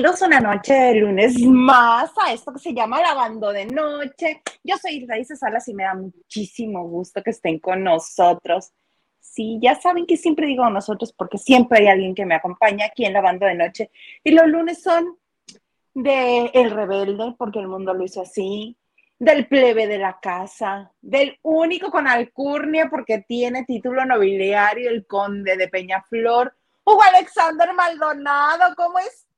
Una noche de lunes más a esto que se llama Lavando de Noche. Yo soy Raíces Salas y me da muchísimo gusto que estén con nosotros. Sí, ya saben que siempre digo nosotros porque siempre hay alguien que me acompaña aquí en Lavando de Noche. Y los lunes son de El Rebelde, porque el mundo lo hizo así, del plebe de la casa, del único con alcurnia porque tiene título nobiliario, el conde de Peñaflor, Hugo Alexander Maldonado, ¿cómo estás?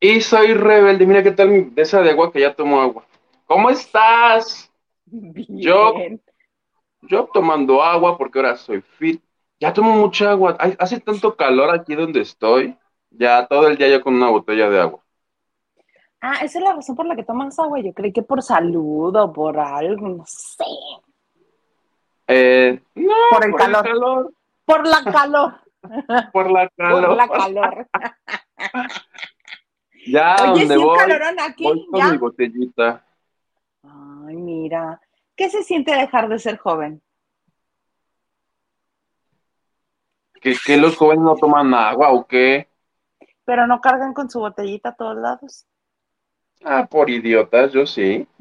Y soy rebelde, mira qué tal de esa de agua que ya tomo agua. ¿Cómo estás? Yo, yo tomando agua porque ahora soy fit. Ya tomo mucha agua. Hace tanto calor aquí donde estoy. Ya todo el día yo con una botella de agua. Ah, esa es la razón por la que tomas agua. Yo creí que por salud o por algo, no sé. Eh, no, por el calor. Por la calor. Por la calor. Por la calor. ya, Oye, donde sí, un voy, calorón aquí, voy con ¿ya? mi botellita. Ay, mira. ¿Qué se siente dejar de ser joven? ¿Que, que los jóvenes no toman agua o qué? Pero no cargan con su botellita a todos lados. Ah, por idiotas, yo sí.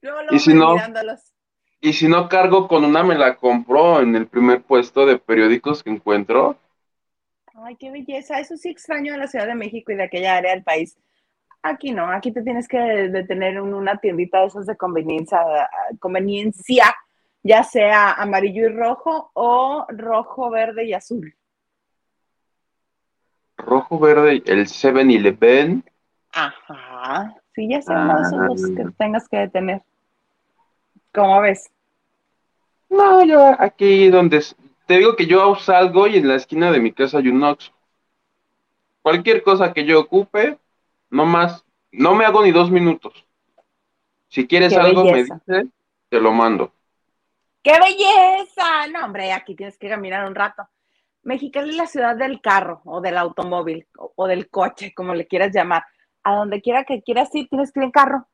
Luego, luego Y si no- mirándolos. Y si no cargo con una, me la compro en el primer puesto de periódicos que encuentro. Ay, qué belleza. Eso sí extraño de la Ciudad de México y de aquella área del país. Aquí no, aquí te tienes que detener en una tiendita de esas de conveniencia, conveniencia, ya sea amarillo y rojo o rojo, verde y azul. Rojo, verde, el 7-Eleven. Ajá. Sí, ya uno de esos dos que Ah. tengas que detener. ¿Cómo ves? No, yo aquí donde... Te digo que yo salgo y en la esquina de mi casa hay un Oxxo. Cualquier cosa que yo ocupe, no más, no me hago ni dos minutos. Si quieres Qué algo, belleza. me dices, te lo mando. ¡Qué belleza! No, hombre, aquí tienes que caminar un rato. Mexicali es la ciudad del carro o del automóvil o, o del coche, como le quieras llamar. A donde quiera que quieras ir, tienes que ir en carro.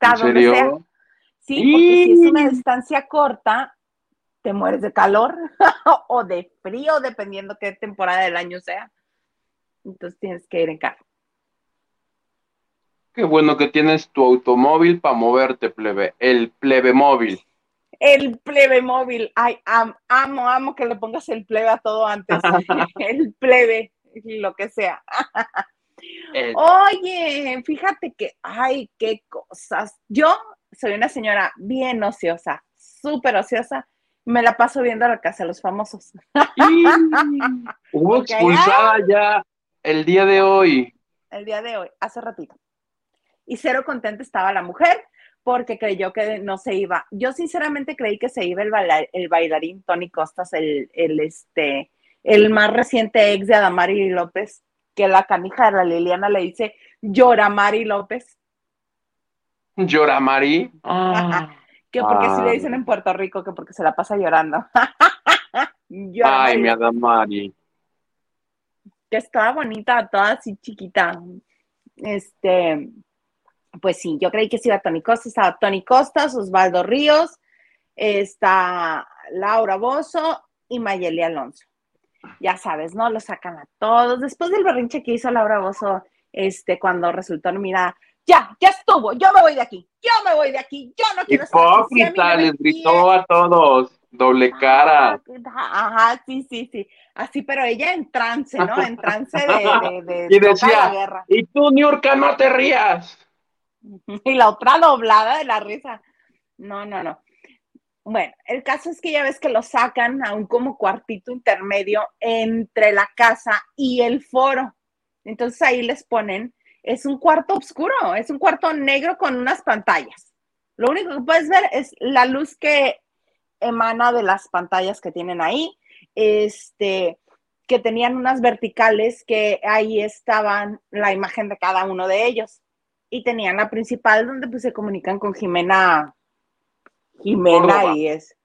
¿En sea. Sí, porque si es una distancia corta, te mueres de calor o de frío, dependiendo qué temporada del año sea. Entonces tienes que ir en carro. Qué bueno que tienes tu automóvil para moverte, plebe. El plebe móvil. El plebe móvil. Ay, am- amo, amo que le pongas el plebe a todo antes. el plebe, lo que sea. El- Oye, fíjate que, ay, qué cosas. Yo soy una señora bien ociosa, súper ociosa. Me la paso viendo la casa de los famosos. Y hubo expulsada ya el día de hoy. el día de hoy, hace ratito. Y cero contenta estaba la mujer porque creyó que no se iba. Yo sinceramente creí que se iba el, baila- el bailarín Tony Costas, el, el, este, el más reciente ex de Adamari López, que la canija de la Liliana le dice llora Mari López, Llora Mari. Ah. que porque Ah. le dicen en Puerto Rico, que porque se la pasa llorando. Llora Ay, Mari mi Adamari. que estaba bonita, toda así chiquita. Este, pues sí, yo creí que sí iba Tony Costas, estaba Tony Costas, Osvaldo Ríos, está Laura Bozo y Mayeli Alonso. Ya sabes, ¿no? Lo sacan a todos. Después del berrinche que hizo Laura Bozo, este, cuando resultó nominada, ya, ya estuvo, yo me voy de aquí, yo me voy de aquí, yo no quiero estar aquí, si Hipócrita, les gritó a todos. Doble quieren". cara. Ajá, sí, sí, sí. Así, pero ella en trance, ¿no? En trance de, de, de Y decía, la guerra. Y tú, Niurka, no te rías. Y la otra doblada de la risa. No, no, no. Bueno, el caso es que ya ves que lo sacan a un como cuartito intermedio entre la casa y el foro. Entonces ahí les ponen, es un cuarto oscuro, es un cuarto negro con unas pantallas. Lo único que puedes ver es la luz que emana de las pantallas que tienen ahí, este, que tenían unas verticales que ahí estaban la imagen de cada uno de ellos y tenían la principal donde pues se comunican con Jimena, Jimena Córdoba. y es,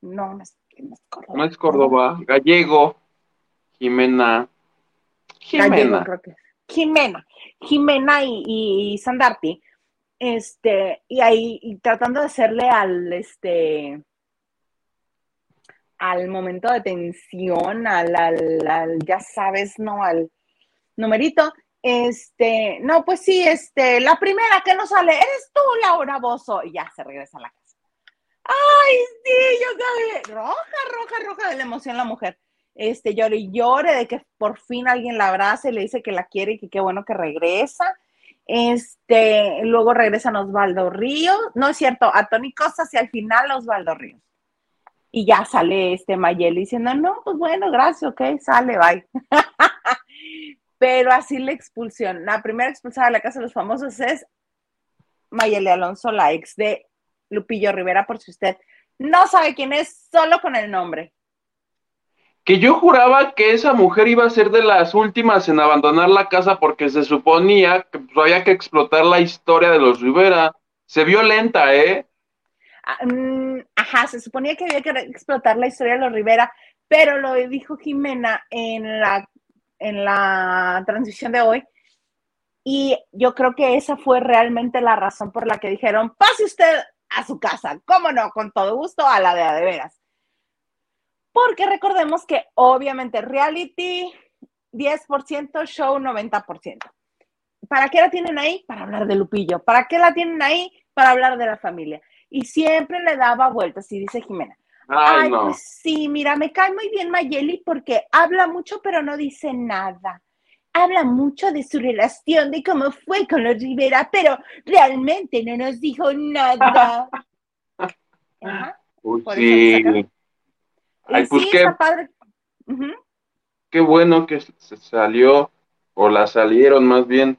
no, no es, no es Córdoba. No es Córdoba. Gallego. Jimena. Gallego, Jimena. creo que es. Jimena, Jimena y, y, Sandarti, este, y ahí tratando de hacerle al, este, al momento de tensión, al, al, ya sabes, ¿no? Al numerito. Este, no, pues sí, este, la primera que no sale, eres tú, Laura Bozo. Y ya se regresa a la casa. Ay, sí, yo sabía. Roja, roja, roja de la emoción la mujer. Este, llore y llore de que por fin alguien la abraza y le dice que la quiere y que qué bueno que regresa. Este, luego regresan Osvaldo Ríos, no es cierto, a Tony Costas y al final Osvaldo Ríos. Y ya sale este Mayeli diciendo, no, pues bueno, gracias, ok, sale, bye. Pero así la expulsión. La primera expulsada de la Casa de los Famosos es Mayeli Alonso, la ex de Lupillo Rivera, por si usted no sabe quién es, solo con el nombre que yo juraba que esa mujer iba a ser de las últimas en abandonar la casa porque se suponía que pues, había que explotar la historia de los Rivera. Se vio lenta, ¿eh? Ah, mm, ajá, se suponía que había que explotar la historia de los Rivera, pero lo dijo Jimena en la, en la transición de hoy. Y yo creo que esa fue realmente la razón por la que dijeron, pase usted a su casa, cómo no, con todo gusto, a la de a de veras porque recordemos que obviamente reality 10%, show 90%. ¿Para qué la tienen ahí? Para hablar de Lupillo. ¿Para qué la tienen ahí? Para hablar de la familia. Y siempre le daba vueltas, y dice Jimena. Ay, pues sí, mira, me cae muy bien Mayeli porque habla mucho, pero no dice nada. Habla mucho de su relación, de cómo fue con los Rivera, pero realmente no nos dijo nada. sí. Ay, pues qué, qué bueno que se salió, o la salieron más bien.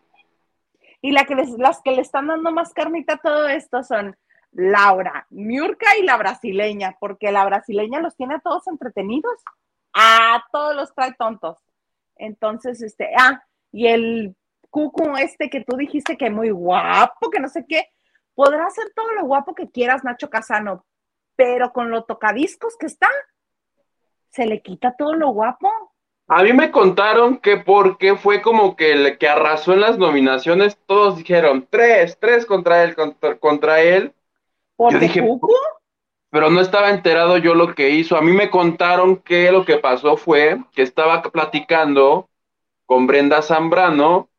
Y la que las que le están dando más carnita a todo esto son Laura, Miurka y la brasileña, porque la brasileña los tiene a todos entretenidos. A todos los trae tontos. Entonces, este, ah, y el cucu este que tú dijiste que muy guapo, que no sé qué, podrá hacer todo lo guapo que quieras, Nacho Casano, pero con lo tocadiscos que está, se le quita todo lo guapo. A mí me contaron que porque fue como que el que arrasó en las nominaciones, todos dijeron tres, tres contra él, contra, él. ¿Por yo dije, pero no estaba enterado yo lo que hizo. A mí me contaron que lo que pasó fue que estaba platicando con Brenda Zambrano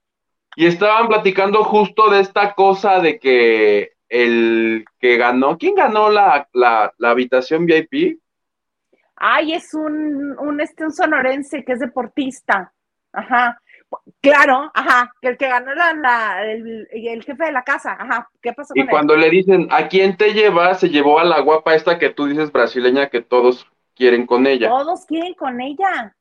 y estaban platicando justo de esta cosa de que el que ganó, ¿quién ganó la, la, la habitación VIP? Ay, es un, un, este, un sonorense que es deportista. Ajá. Claro, ajá, que el que ganó la, el, jefe de la casa, ajá, ¿qué pasó y cuando le dicen, ¿a quién te lleva? Se llevó a la guapa esta que tú dices brasileña que todos quieren con ella. Todos quieren con ella.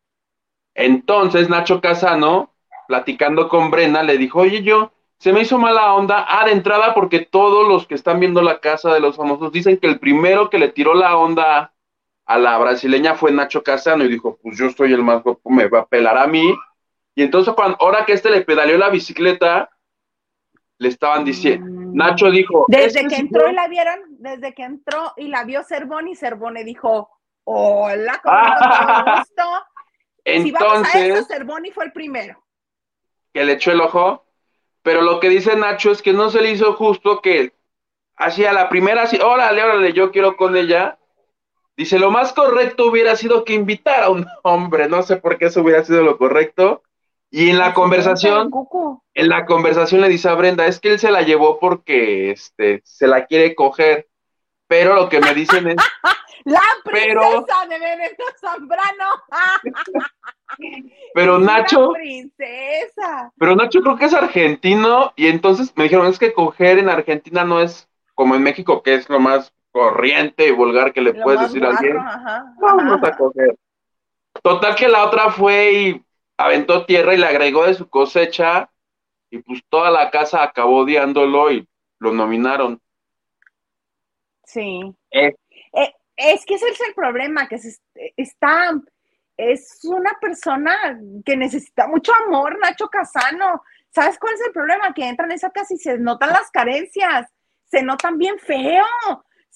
Entonces Nacho Casano, platicando con Brena, le dijo, oye, yo, se me hizo mala onda, ah, de entrada porque todos los que están viendo la casa de los famosos dicen que el primero que le tiró la onda a la brasileña fue Nacho Casano y dijo, pues yo soy el más guapo, me va a pelar a mí. Y entonces, cuando, ahora que este le pedaleó la bicicleta, le estaban diciendo, mm. Nacho dijo... Desde que entró y la vieron, desde que entró y la vio Cervoni, Cervoni dijo, hola, ¿cómo ah, Entonces, si Cervoni fue el primero. Que le echó el ojo, pero lo que dice Nacho es que no se le hizo justo que hacía la primera así, órale, órale, yo quiero con ella, Dice, lo más correcto hubiera sido que invitara a un hombre, no sé por qué eso hubiera sido lo correcto. Y en la conversación, en la conversación le dice a Brenda, es que él se la llevó porque este, se la quiere coger. Pero lo que me dicen es... la princesa de Benito Zambrano. pero Nacho... princesa. Pero Nacho creo que es argentino y entonces me dijeron, es que coger en Argentina no es como en México, que es lo más corriente y vulgar que le puedes decir a alguien, vamos a coger. Total que la otra fue y aventó tierra y le agregó de su cosecha y pues toda la casa acabó odiándolo y lo nominaron. Sí. Eh. Eh, es que ese es el problema, que se está, es una persona que necesita mucho amor, Nacho Casano. ¿Sabes cuál es el problema? Que entran en esa casa y se notan las carencias, se notan bien feo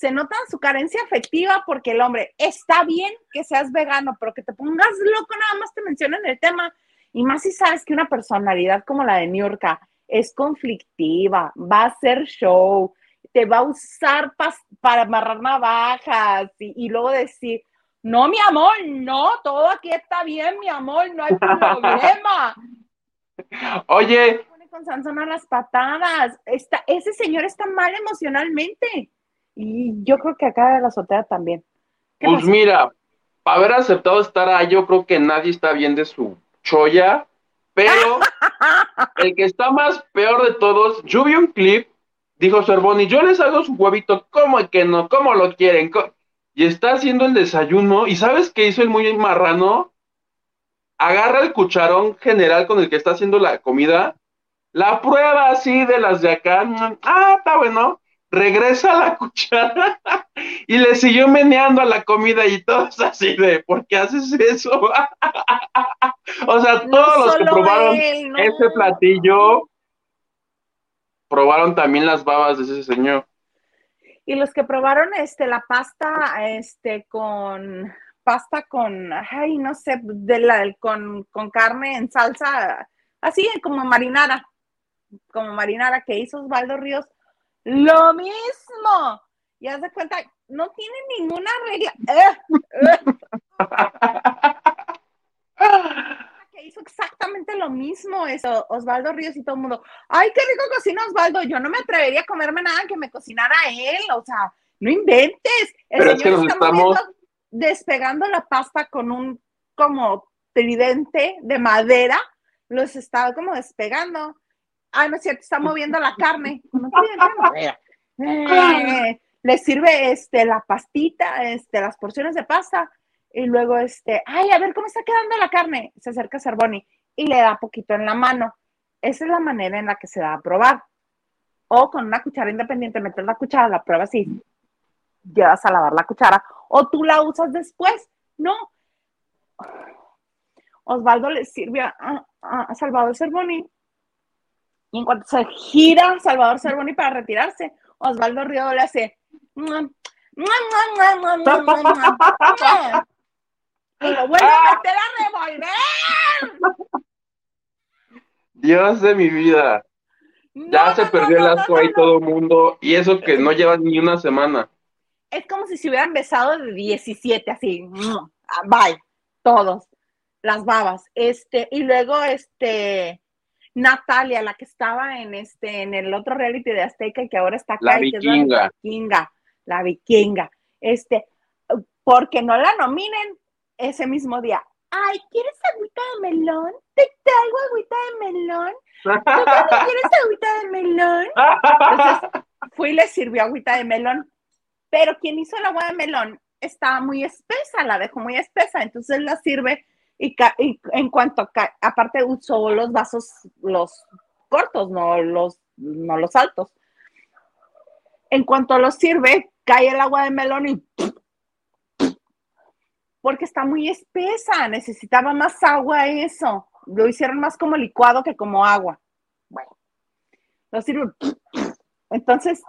se nota su carencia afectiva porque el hombre está bien que seas vegano, pero que te pongas loco nada más te mencionan el tema. Y más si sabes que una personalidad como la de Niurka es conflictiva, va a hacer show, te va a usar para amarrar navajas y, luego decir, No, mi amor, no, todo aquí está bien, mi amor, no hay problema. Oye. Con Sansón a las patadas. Está, ese señor está mal emocionalmente. Y yo creo que acá de la azotea también. Pues mira, para haber aceptado estar ahí, yo creo que nadie está bien de su choya, pero el que está más peor de todos, yo vi un clip, dijo Sorboni, yo les hago su huevito, ¿cómo que no? ¿Cómo lo quieren? Y está haciendo el desayuno, y ¿sabes qué hizo el muy marrano? Agarra el cucharón general con el que está haciendo la comida, la prueba así de las de acá, ah, está bueno, regresa la cuchara y le siguió meneando a la comida y todos así de, ¿por qué haces eso? o sea, todos los que probaron ese platillo probaron también las babas de ese señor. Y los que probaron este la pasta este con pasta con ay, no sé, de la con, con carne en salsa así como marinara, como marinara que hizo Osvaldo Ríos lo mismo. Y haz de cuenta, no tiene ninguna regla. que hizo exactamente lo mismo eso, Osvaldo Ríos y todo el mundo. Ay, qué rico cocina Osvaldo. Yo no me atrevería a comerme nada que me cocinara él. O sea, no inventes. Pero es que nos estamos despegando la pasta con un como tridente de madera. Los estaba como despegando. Ah, no es cierto, está moviendo la carne. Eh, le sirve este, la pastita, este, las porciones de pasta, y luego, este, ay, a ver cómo está quedando la carne. Se acerca a Cervoni y le da poquito en la mano. Esa es la manera en la que se da a probar. O con una cuchara independiente, metes la cuchara, la pruebas y llevas a lavar la cuchara. O tú la usas después. No. Osvaldo le sirve a, a Salvador Cervoni y en cuanto se gira Salvador Cervoni para retirarse, Osvaldo Río le hace. Y lo vuelve a meter a revolver. Dios de mi vida. ya se perdió el asco ahí todo el mundo. Y eso que no lleva ni una semana. Es como si se hubieran besado de 17, así. Bye. Todos. Las babas. Este, y luego, este Natalia, la que estaba en este, en el otro reality de Azteca y que ahora está acá. La vikinga. la vikinga, la vikinga. Este, porque no la nominen ese mismo día. Ay, ¿quieres agüita de melón? Te traigo agüita de melón. ¿Tú quieres agüita de melón? Entonces, fui y le sirvió agüita de melón. Pero quien hizo el agua de melón estaba muy espesa, la dejó muy espesa, entonces la sirve y, en cuanto, aparte usó los vasos, los cortos, no los, no los altos. En cuanto los sirve, cae el agua de melón y porque está muy espesa, necesitaba más agua eso. Lo hicieron más como licuado que como agua. Bueno, lo sirve. Entonces,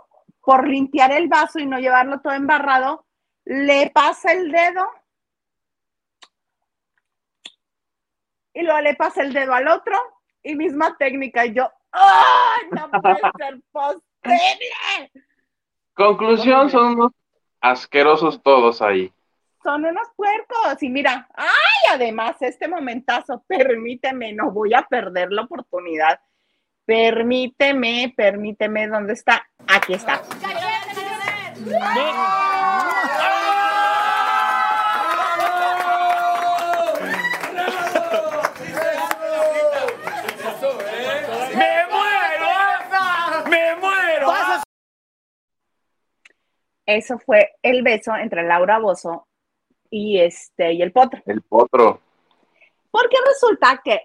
por limpiar el vaso y no llevarlo todo embarrado, le pasa el dedo y luego le pasa el dedo al otro y misma técnica. Y yo, ¡ay, no puede ser posible! Conclusión, son unos asquerosos todos ahí. Son unos puercos. Y mira, ¡ay! Además, este momentazo, permíteme, no voy a perder la oportunidad. Permíteme, permíteme, ¿dónde está? Aquí está. Eso fue el beso entre Laura Bozo y este y el potro. El potro. Porque resulta que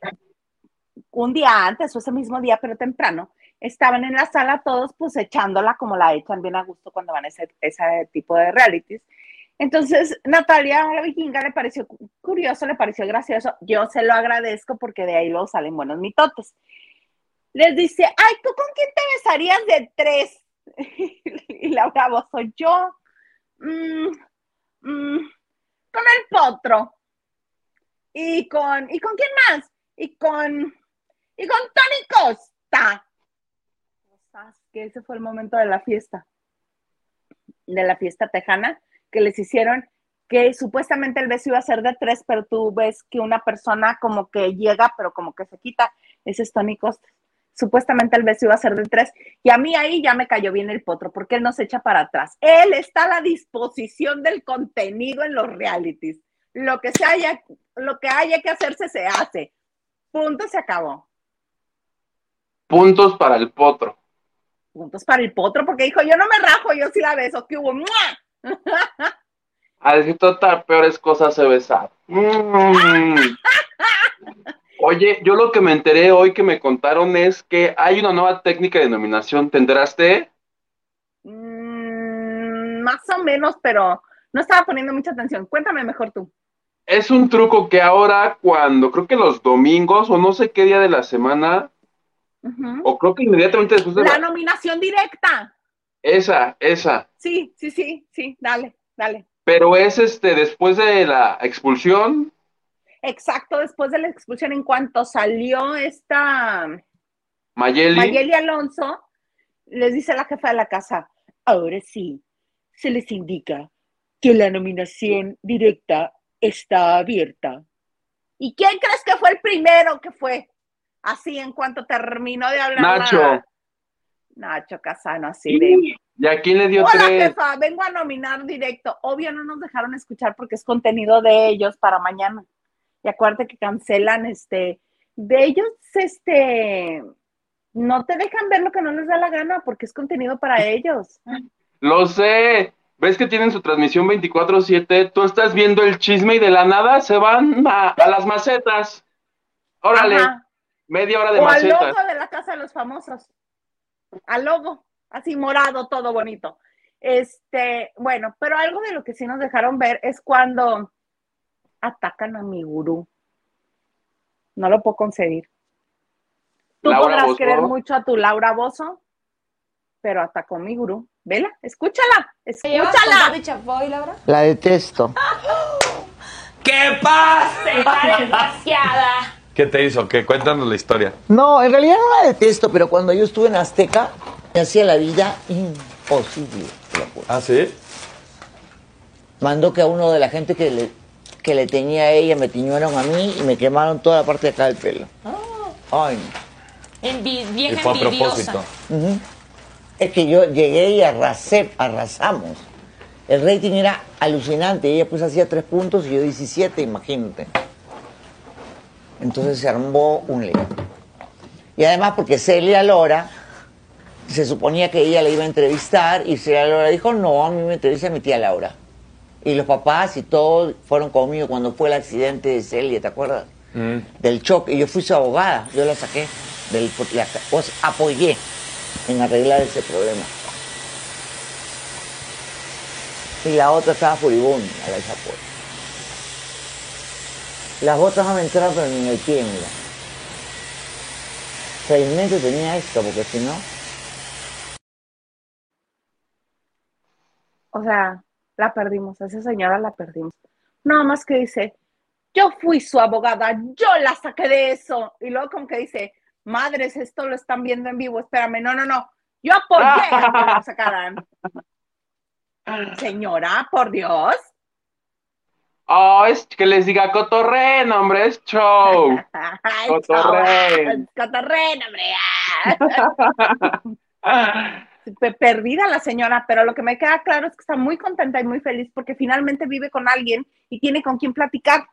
un día antes o ese mismo día, pero temprano, estaban en la sala todos pues echándola como la echan bien a gusto cuando van a ese, ese tipo de realities. Entonces, Natalia, la vikinga, le pareció curioso, le pareció gracioso. Yo se lo agradezco porque de ahí luego salen buenos mitotes. Les dice, ay, ¿tú con quién te besarías de tres? Y Laura Bozo, soy yo, mm, mm, con el potro. Y con, ¿y con quién más? Y con, y con Tony Costa. Que ese fue el momento de la fiesta, de la fiesta tejana, que les hicieron que supuestamente el beso iba a ser de tres, pero tú ves que una persona como que llega, pero como que se quita. Ese es Tony Costa. Supuestamente el beso iba a ser de tres. Y a mí ahí ya me cayó bien el potro, porque él no se echa para atrás. Él está a la disposición del contenido en los realities. Lo que, se haya, lo que haya que hacerse, se hace. Punto, se acabó. Puntos para el potro. Puntos para el potro, porque dijo, yo no me rajo, yo sí la beso. ¿Qué hubo? A decir total, peores cosas se besar. Mm. Oye, yo lo que me enteré hoy que me contaron es que hay una nueva técnica de denominación. ¿Te enteraste? Mm, más o menos, pero no estaba poniendo mucha atención. Cuéntame mejor tú. Es un truco que ahora cuando, creo que los domingos o no sé qué día de la semana, o creo que inmediatamente después de la nominación directa. Esa, esa. Sí, sí, sí, sí, dale, dale. Pero es este después de la expulsión. Exacto, después de la expulsión, en cuanto salió esta Mayeli, Mayeli Alonso, les dice la jefa de la casa, ahora sí, se les indica que la nominación directa está abierta. ¿Y quién crees que fue el primero que fue? Así en cuanto terminó de hablar. Nacho. Nacho Casano, así de. ¿Y a quién le dio Hola, tres? jefa, vengo a nominar directo. Obvio no nos dejaron escuchar porque es contenido de ellos para mañana. Y acuérdate que cancelan este, de ellos, este, no te dejan ver lo que no les da la gana porque es contenido para ellos. Lo sé. ¿Ves que tienen su transmisión 24/7? Tú estás viendo el chisme y de la nada se van a, a las macetas. Órale, Ajá. media hora de O al macetas. logo de la casa de los famosos. Al logo, así morado, todo bonito. Este, bueno, pero algo de lo que sí nos dejaron ver es cuando atacan a mi gurú. No lo puedo concebir. Tú Laura podrás querer mucho a tu Laura Bozo, pero atacó a mi gurú. Vela, escúchala, ¿Te llevas con escúchala. Pati Chapoy, Laura? La detesto. ¿Qué pasa? Está desgraciada. ¿Qué te hizo? ¿Qué? Cuéntanos la historia. No, en realidad no la detesto, pero cuando yo estuve en Azteca, me hacía la vida imposible. ¿Ah, sí? Mandó que a uno de la gente que le, que le tenía a ella me tiñeron a mí y me quemaron toda la parte de acá del pelo. Ay, no. Envi- Y vieja fue a envidiosa. propósito. Ujú. Es que yo llegué y arrasé, arrasamos. El rating era alucinante. Ella pues hacía tres puntos y yo 17, imagínate. Entonces se armó un lío. Y además porque Celia Lora, se suponía que ella le iba a entrevistar y Celia Lora dijo, no, a mí me entrevista mi tía Laura. Y los papás y todos fueron conmigo cuando fue el accidente de Celia, ¿te acuerdas? Mm. del choque. Y yo fui su abogada, yo la saqué, del, la, os apoyé en arreglar ese problema. Y la otra estaba furibunda, la Chapoy. Las botas me entraron pero ni en el pie, mira. Seis meses tenía esto, porque si no... O sea, la perdimos, esa señora la perdimos. Nada más que dice, yo fui su abogada, yo la saqué de eso. Y luego como que dice, madres, esto lo están viendo en vivo, espérame, no, no, no, yo apoyé a que la sacaran. Señora, por Dios. Oh, es que les diga cotorreen, hombre, es show. Ay, chaval, Cotorreen, hombre. Pe- Perdida la señora, pero lo que me queda claro es que está muy contenta y muy feliz porque finalmente vive con alguien y tiene con quien platicar.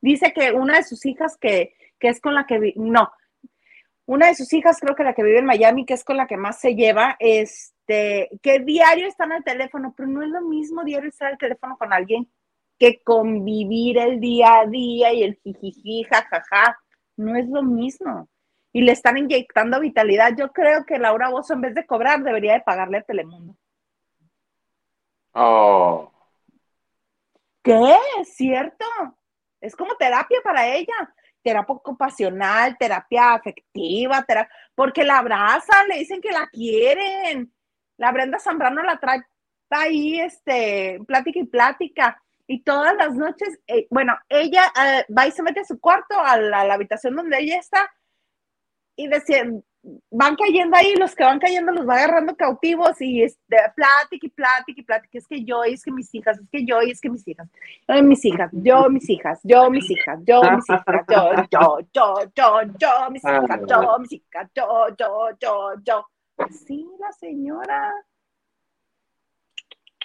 Dice que una de sus hijas que, que es con la que no, una de sus hijas creo que la que vive en Miami, que es con la que más se lleva, este, que diario están al teléfono, pero no es lo mismo diario estar al teléfono con alguien que convivir el día a día y el jijiji, jajaja, no es lo mismo. Y le están inyectando vitalidad. Yo creo que Laura Bozo, en vez de cobrar, debería de pagarle a Telemundo. Oh. ¿Qué? ¿Es cierto? Es como terapia para ella. Terapia ocupacional, terapia afectiva, terapia, porque la abrazan, le dicen que la quieren. La Brenda Zambrano la trae ahí, este, plática y plática. Y todas las noches, eh, bueno, ella eh, va y se mete a su cuarto, a la, a la habitación donde ella está, y decía, van cayendo ahí, los que van cayendo los va agarrando cautivos y este, plática y plática y plática, es que yo, y es que mis hijas, es que yo, y es que mis hijas, yo, mis hijas, yo, mis hijas, yo, mis hijas, yo, mis hijas, yo, yo, yo, yo, yo, mis hijas, yo, mis hijas, yo, yo, yo, yo. Sí, la señora.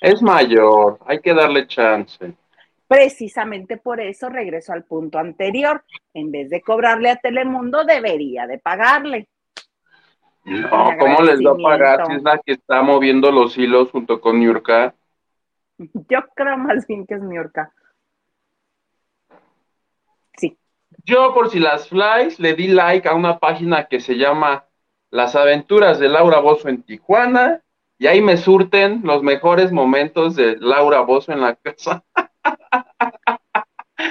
Es mayor, hay que darle chance. Precisamente por eso regreso al punto anterior. En vez de cobrarle a Telemundo, debería de pagarle. No, ¿cómo les va a pagar si es la que está moviendo los hilos junto con Niurka? Yo creo más bien que es Niurka. Sí. Yo, por si las flies, le di like a una página que se llama Las aventuras de Laura Bozo en Tijuana, y ahí me surten los mejores momentos de Laura Bozo en la casa.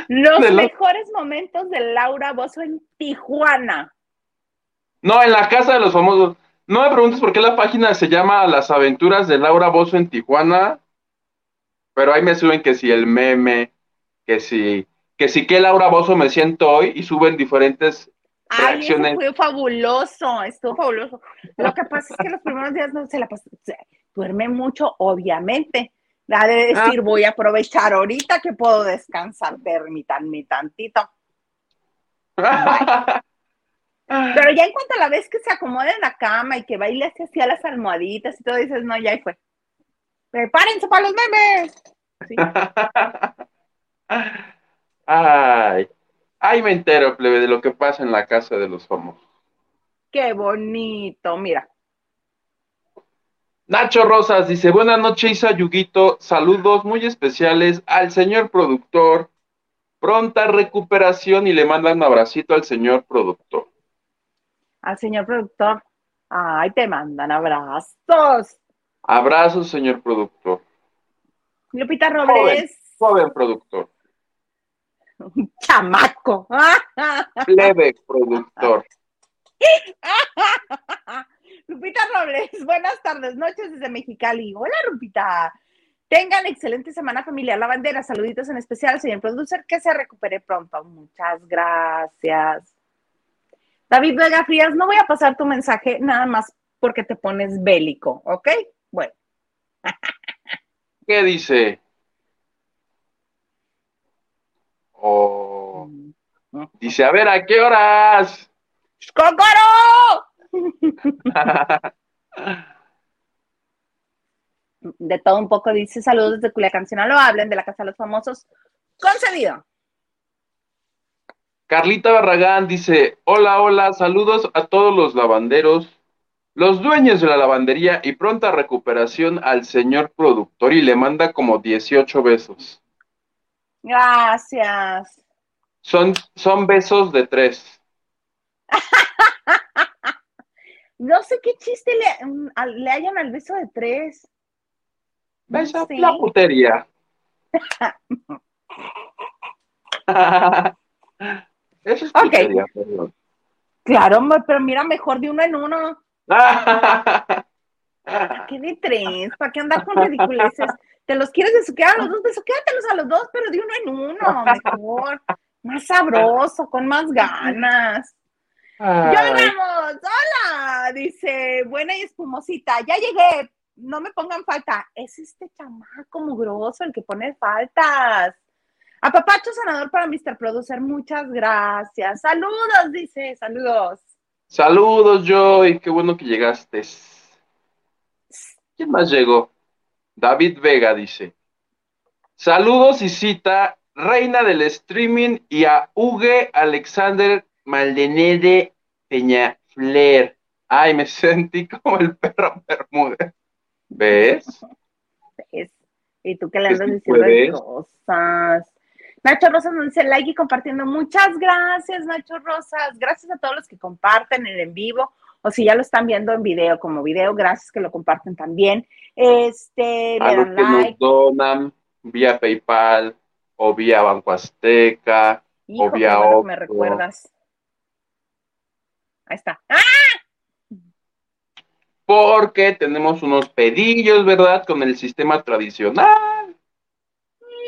Los mejores momentos de Laura Bozo en Tijuana. No, en la casa de los famosos. No me preguntes por qué la página se llama Las aventuras de Laura Bozo en Tijuana, pero ahí me suben que si el meme, que si, que si que Laura Bozo me siento hoy y suben diferentes Ay, eso fue fabuloso, estuvo fabuloso. Lo que pasa es que los primeros días no se la pasó, duerme mucho, obviamente. La de decir, ah. voy a aprovechar ahorita que puedo descansar, permítanme tantito. Pero ya en cuanto a la vez que se acomoda en la cama y que baile así a las almohaditas y todo, dices, no, ya ahí fue. Prepárense para los memes. Ay, ay, me entero, plebe, de lo que pasa en la casa de los famosos. Qué bonito, mira. Nacho Rosas dice, buenas noches, Isa Yuguito, saludos muy especiales al señor productor, pronta recuperación y le mandan un abracito al señor productor al señor productor. Ay, te mandan abrazos. Abrazos, señor productor. Lupita Robles. Joven, productor. chamaco. Plebe productor. Lupita Robles, buenas tardes, noches desde Mexicali. Hola, Lupita. Tengan excelente semana familiar La Bandera. Saluditos en especial, señor producer, que se recupere pronto. Muchas gracias. David Vega Frías, no voy a pasar tu mensaje nada más porque te pones bélico, ¿ok? Bueno. ¿Qué dice? Oh, dice, a ver, ¿a qué horas? ¡Cócoro! De todo un poco dice saludos desde Culiacán, lo hablen de la Casa de los Famosos. Concedido. Carlita Barragán dice, hola, hola, saludos a todos los lavanderos, los dueños de la lavandería y pronta recuperación al señor productor y le manda como 18 besos. Gracias. Son, son besos de tres. no sé qué chiste le, mm, le hayan al beso de tres. Beso la putería. Eso es Claro, pero mira, mejor de uno en uno. qué de tres? ¿Para qué andar con ridiculeces? ¿Te los quieres besuquear a los dos? Besuquéatelos a los dos, pero de uno en uno, mejor. Más sabroso, con más ganas. ¡Ya vamos! ¡Hola! Dice, buena y espumosita. Ya llegué. No me pongan falta. Es este chamaco mugroso el que pone faltas. A Papacho Sanador para Mr. Producer, muchas gracias. Saludos, dice, saludos. Saludos, Joy, qué bueno que llegaste. ¿Quién más llegó? David Vega dice. Saludos y cita, reina del streaming, y a Uge Alexander Maldenede Peñafler. Ay, me sentí como el perro Bermúdez. ¿Ves? ¿Ves? Y tú que le andas diciendo cosas. Nacho Rosas nos dice like y compartiendo. Muchas gracias, Nacho Rosas. Gracias a todos los que comparten en en vivo o si ya lo están viendo en video como video, gracias que lo comparten también. Este, a los que nos donan vía PayPal o vía Banco Azteca o vía me recuerdas. Ahí está. ¡Ah! Porque tenemos unos pedillos, ¿verdad? Con el sistema tradicional.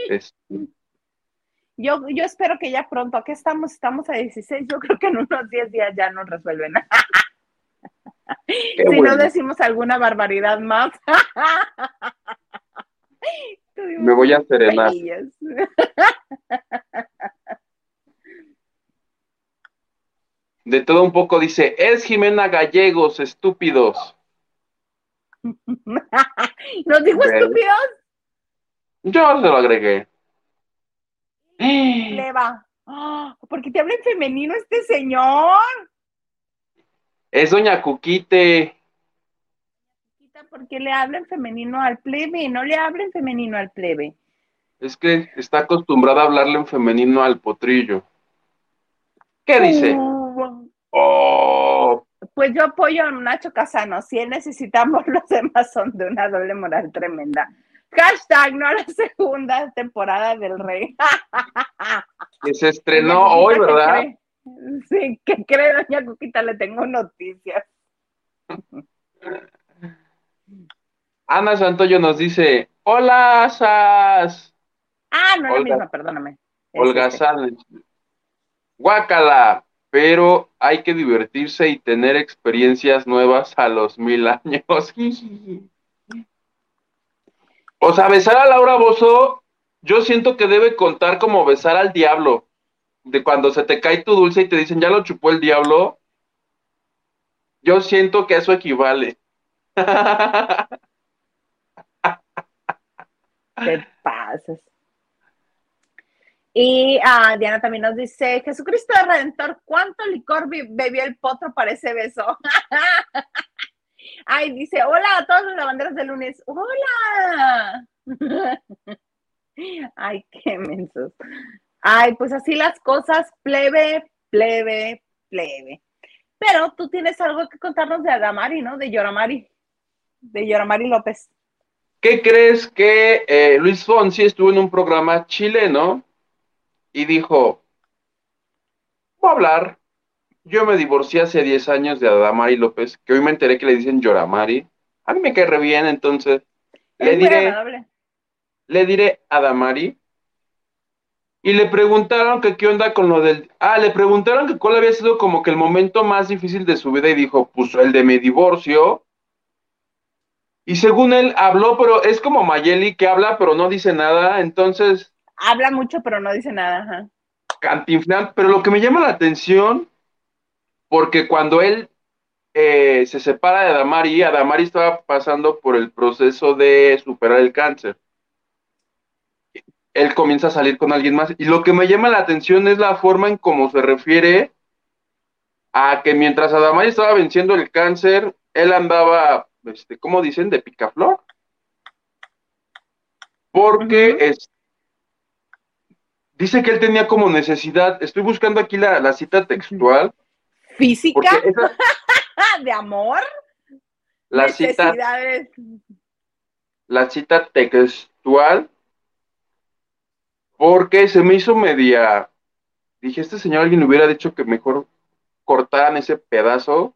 Este, yo, yo espero que ya pronto, aquí estamos, estamos a 16, yo creo que en unos 10 días ya nos resuelven. Qué si bueno. no decimos alguna barbaridad más. Me voy a serenar. Pelillos. De todo un poco dice, es Jimena Gallegos, estúpidos. ¿Nos dijo estúpidos? Yo se lo agregué. Ah, ¿Por qué te habla en femenino este señor? Es doña Cuquite. ¿Por qué le habla en femenino al plebe? No le habla en femenino al plebe. Es que está acostumbrada a hablarle en femenino al potrillo. ¿Qué dice? Uh, Oh, pues yo apoyo a Nacho Casano. Si él necesitamos, los demás son de una doble moral tremenda. Hashtag no a la segunda temporada del Rey. que se estrenó hoy, Cuquita, ¿qué ¿verdad? Sí, ¿qué cree, doña Cuquita? Le tengo noticias. Ana Santoyo nos dice, hola, Sas. Ah, no es la misma, perdóname. Olga este. Sánchez. Guácala, pero hay que divertirse y tener experiencias nuevas a los mil años. o sea, besar a Laura Bozo, yo siento que debe contar como besar al diablo. De cuando se te cae tu dulce y te dicen, ya lo chupó el diablo. Yo siento que eso equivale. Te pasas. Y ah, Diana también nos dice, Jesucristo de Redentor, ¿cuánto licor be- bebió el potro para ese beso? Ay, dice, hola a todos los lavanderos de lunes. Hola. Ay, qué mensos. Ay, pues así las cosas, plebe, plebe, plebe. Pero tú tienes algo que contarnos de Adamari, ¿no? De Yoramari. De Yoramari López. ¿Qué crees que eh, Luis Fonsi estuvo en un programa chileno y dijo, voy a hablar, yo me divorcié hace 10 años de Adamari López, que hoy me enteré que le dicen Yoramari, a mí me cae re bien, entonces le Es diré, le diré Adamari. Y le preguntaron que qué onda con lo del... Ah, le preguntaron que cuál había sido como que el momento más difícil de su vida y dijo, pues el de mi divorcio. Y según él habló, pero es como Mayeli que habla pero no dice nada, entonces Habla mucho, pero no dice nada. Ajá. Cantinflán, pero lo que me llama la atención, porque cuando él eh, se separa de Adamari, Adamari estaba pasando por el proceso de superar el cáncer. Él comienza a salir con alguien más, y lo que me llama la atención es la forma en cómo se refiere a que mientras Adamari estaba venciendo el cáncer, él andaba, este, ¿cómo dicen? De picaflor. Porque Ujú. es, dice que él tenía como necesidad, estoy buscando aquí la, la cita textual, Física, esa, de amor, la cita, la cita textual, porque se me hizo media, dije, este señor alguien hubiera dicho que mejor cortaran ese pedazo.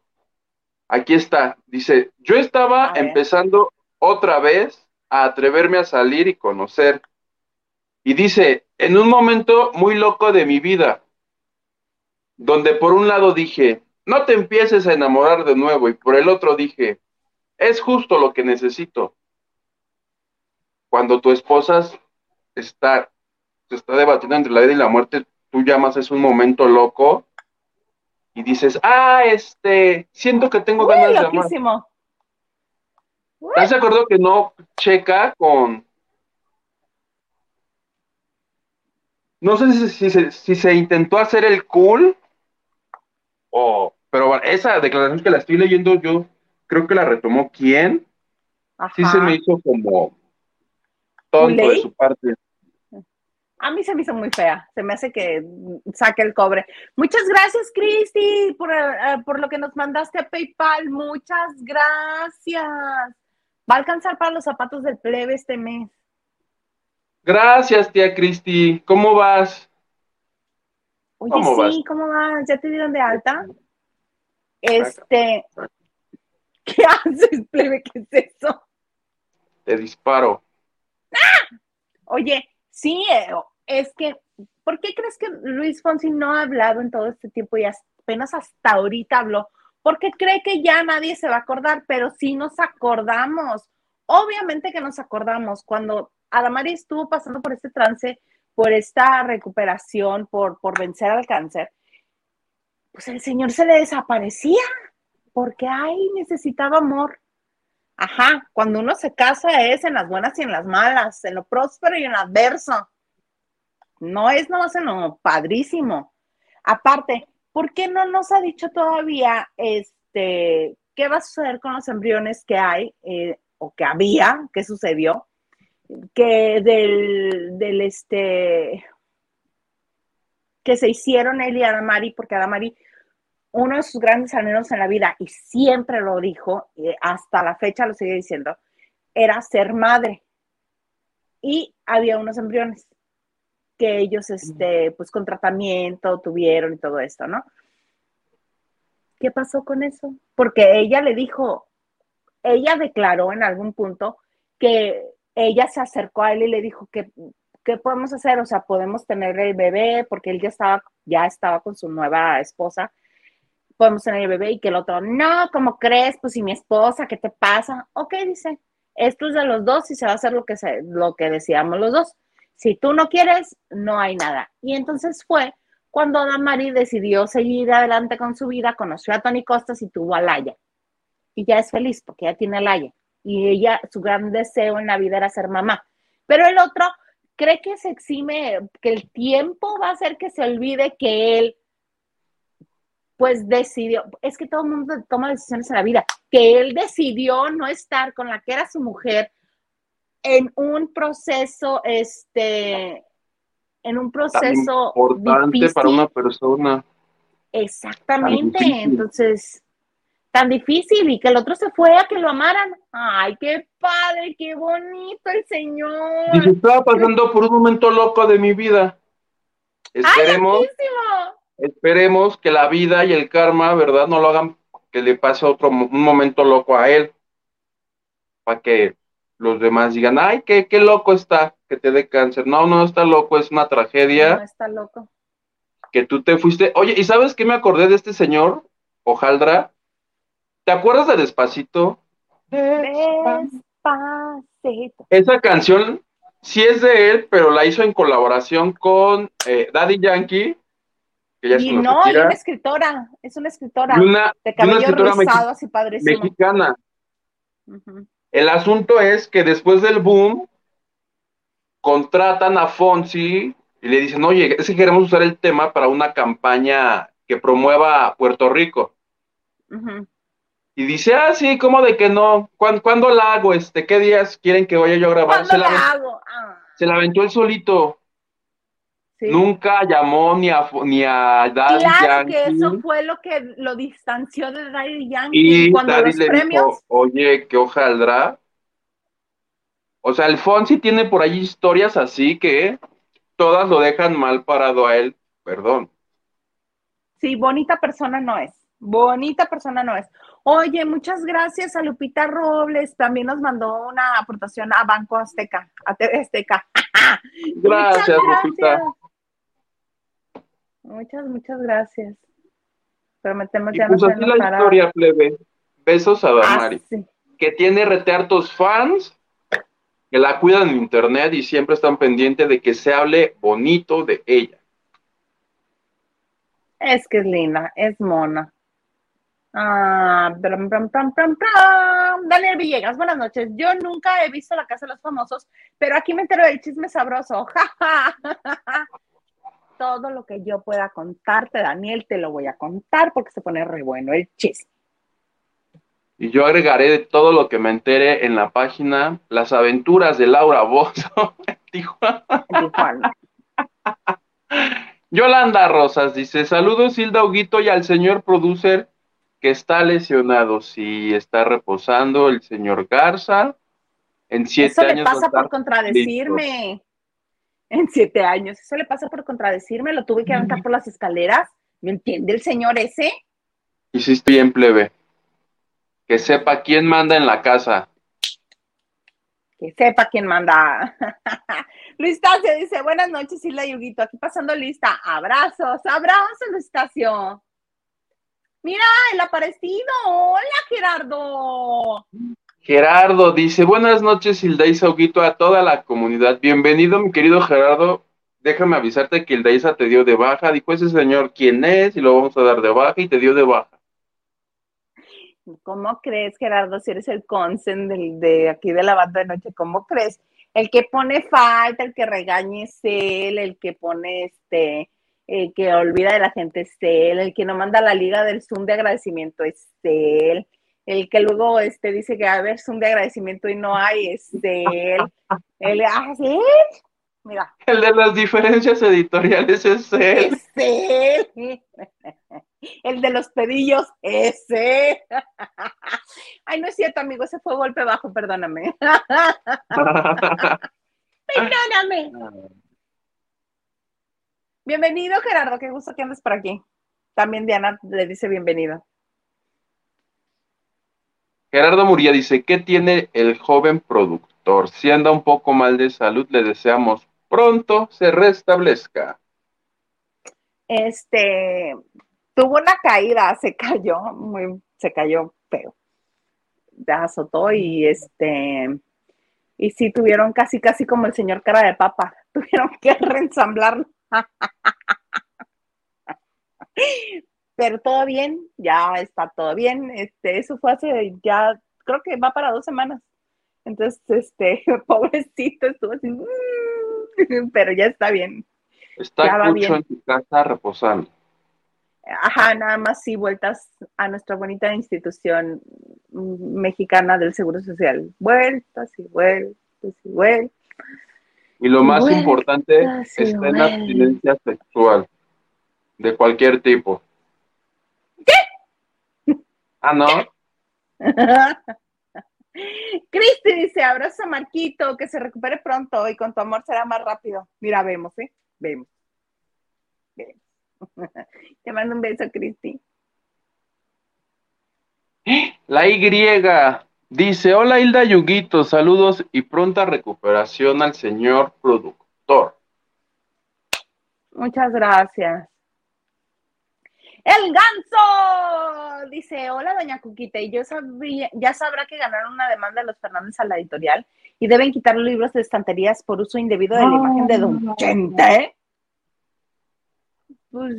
Aquí está, dice, yo estaba empezando otra vez a atreverme a salir y conocer. Y dice, en un momento muy loco de mi vida, donde por un lado dije, no te empieces a enamorar de nuevo, y por el otro dije, es justo lo que necesito. Cuando tu esposa está, se está debatiendo entre la vida y la muerte, tú llamas es un momento loco y dices, ah, este, siento que tengo Uy, ganas de amar. loquísimo. ¿Estás de acuerdo que no checa con... No sé si, si se- si se intentó hacer el cool o... Pero bueno, esa declaración que la estoy leyendo yo creo que la retomó quién. Sí se Ajá. me hizo como tonto de su parte. A mí se me hizo muy fea. Se me hace que saque el cobre. Muchas gracias, Cristi, por, eh, por lo que nos mandaste a PayPal. Muchas gracias. Va a alcanzar para los zapatos del plebe este mes. Gracias, tía Cristi. ¿Cómo vas? Oye, ¿Cómo sí, vas? ¿cómo vas? ¿Ya te dieron de alta? Este, ¿qué haces, plebe? ¿Qué es eso? Te disparo. Oye, sí, eh, es que, ¿por qué crees que Luis Fonsi no ha hablado en todo este tiempo y apenas hasta ahorita habló? porque cree que ya nadie se va a acordar, pero sí nos acordamos. Obviamente que nos acordamos cuando Adamari estuvo pasando por este trance, por esta recuperación, por, por vencer al cáncer, pues el Señor se le desaparecía, porque ay, necesitaba amor. Ajá, cuando uno se casa es en las buenas y en las malas, en lo próspero y en lo adverso. No es nomás en lo padrísimo. Aparte, ¿por qué no nos ha dicho todavía este, qué va a suceder con los embriones que hay eh, o que había, qué sucedió? Que del, del este, que se hicieron él y Adamari, porque Adamari, uno de sus grandes anhelos en la vida, y siempre lo dijo, y hasta la fecha lo sigue diciendo, era ser madre. Y había unos embriones que ellos, este, pues con tratamiento tuvieron y todo esto, ¿no? ¿Qué pasó con eso? Porque ella le dijo, ella declaró en algún punto que ella se acercó a él y le dijo que ¿qué podemos hacer? O sea, podemos tener el bebé porque él ya estaba, ya estaba con su nueva esposa. Podemos tener el bebé y que el otro, no, ¿cómo crees? Pues si mi esposa, ¿qué te pasa? Ok, dice, esto es de los dos y se va a hacer lo que, se, lo que decíamos los dos. Si tú no quieres, no hay nada. Y entonces fue cuando Damari decidió seguir adelante con su vida, conoció a Tony Costas y tuvo a Laia. Y ya es feliz porque ya tiene a Laia. Y ella, su gran deseo en la vida era ser mamá. Pero el otro cree que se exime, que el tiempo va a hacer que se olvide que él, pues decidió, es que todo el mundo toma decisiones en la vida, que él decidió no estar con la que era su mujer en un proceso, este, en un proceso importante para una persona. Exactamente, entonces tan difícil y que el otro se fue a que lo amaran. Ay, qué padre, qué bonito el Señor. Estaba pasando por un momento loco de mi vida. Esperemos, esperemos que la vida y el karma, ¿verdad? No lo hagan que le pase otro un momento loco a él. Para que los demás digan, ay, qué, qué loco está que te dé cáncer. No, no está loco, es una tragedia. No está loco. Que tú te fuiste. Oye, ¿y sabes qué me acordé de este señor? Ojaldra ¿Te acuerdas de Despacito? Despacito. Esa canción sí es de él, pero la hizo en colaboración con eh, Daddy Yankee. Que ya y no, es una escritora, es una escritora una, de cabello una escritora rizado, así padrísimo. mexicana. El asunto es que después del boom, contratan a Fonsi y le dicen, oye, es que queremos usar el tema para una campaña que promueva Puerto Rico. Y dice, ah, sí, ¿cómo de que no? ¿Cuándo, la hago? Este, ¿Qué días quieren que vaya yo a grabar? Se la, hago? Ah. se la aventó él solito. Nunca llamó ni a, ni a Daddy claro que eso fue lo que lo distanció de Daddy Yankee. Y cuando Daddy le dijo, oye, ¿qué hojaldra? O sea, el Fonsi tiene por ahí historias así que todas lo dejan mal parado a él. Perdón. Sí, bonita persona no es. Bonita persona no es. Oye, muchas gracias a Lupita Robles. También nos mandó una aportación a Banco Azteca, a TV Azteca. Gracias, Lupita. Muchas, muchas gracias. Prometemos ya pues no así la historia, plebe. Besos a Damari. Ah, que tiene reteartos fans que la cuidan en internet y siempre están pendientes de que se hable bonito de ella. Es que es linda, es mona. Ah, Daniel Villegas, buenas noches. Yo nunca he visto la casa de los famosos, pero aquí me entero del chisme sabroso. Todo lo que yo pueda contarte, Daniel, te lo voy a contar porque se pone re bueno el chisme. Y yo agregaré de todo lo que me entere en la página Las aventuras de Laura Bozo Tijuana. Yolanda Rosas dice: Saludos, Hilda Huguito, y al señor producer que está lesionado, si está reposando el señor Garza. En siete Eso años. le pasa por contradecirme. En siete años. Eso le pasa por contradecirme. Lo tuve que aventar por las escaleras. ¿Me entiende el señor ese? Hiciste bien, plebe. Que sepa quién manda en la casa. Que sepa quién manda. Luis Tacio dice, buenas noches, Hilda Yuguito. Aquí pasando lista. Abrazos, abrazos, Luis Tacio. Mira, el aparecido. Hola, Gerardo. Gerardo dice, buenas noches, Hilda y Sauguito, a toda la comunidad. Bienvenido, mi querido Gerardo. Déjame avisarte que Hildaísa te dio de baja. Dijo ese señor quién es y lo vamos a dar de baja y te dio de baja. ¿Cómo crees, Gerardo, si eres el consen del, de aquí de la banda de noche? ¿Cómo crees? El que pone falta, el que regaña es él, el que pone este, el que olvida de la gente es él, el que no manda la liga del Zoom de agradecimiento es él, el que luego este, dice que a ver Zoom de agradecimiento y no hay es él. El, ah. El de las diferencias editoriales es él. Es él. El de los pedillos, ese. Ay, no es cierto, amigo, ese fue golpe bajo, perdóname. Perdóname. Bienvenido, Gerardo, qué gusto que andes por aquí. También Diana le dice bienvenido. Gerardo Muría dice, ¿qué tiene el joven productor? Si anda un poco mal de salud, le deseamos pronto se restablezca. Este, tuvo una caída, se cayó, muy, se cayó feo. Azotó y este, y sí tuvieron casi, casi como el señor cara de papa, tuvieron que reensamblarlo. Pero todo bien, ya está todo bien. Este, eso fue hace ya, creo que va para dos semanas. Entonces, este, pobrecito, estuvo así, mm", pero ya está bien. Está en tu casa reposando. Ajá, nada más sí, vueltas a nuestra bonita institución mexicana del Seguro Social. Vueltas y vueltas y vueltas. Y lo más importante está en la abstinencia sexual, de cualquier tipo. ¿Qué? Ah, ¿no? Cristi dice, abraza a Marquito, que se recupere pronto y con tu amor será más rápido. Mira, vemos, ¿eh? Vemos. Vemos. Te mando un beso, Cristi. La Y dice, hola Hilda Yuguito, saludos y pronta recuperación al señor productor. Muchas gracias. El ganso dice, hola doña Cuquita, y yo sabía, ya sabrá que ganaron una demanda de los Fernández a la editorial y deben quitar los libros de estanterías por uso indebido de la imagen de Don Chente pues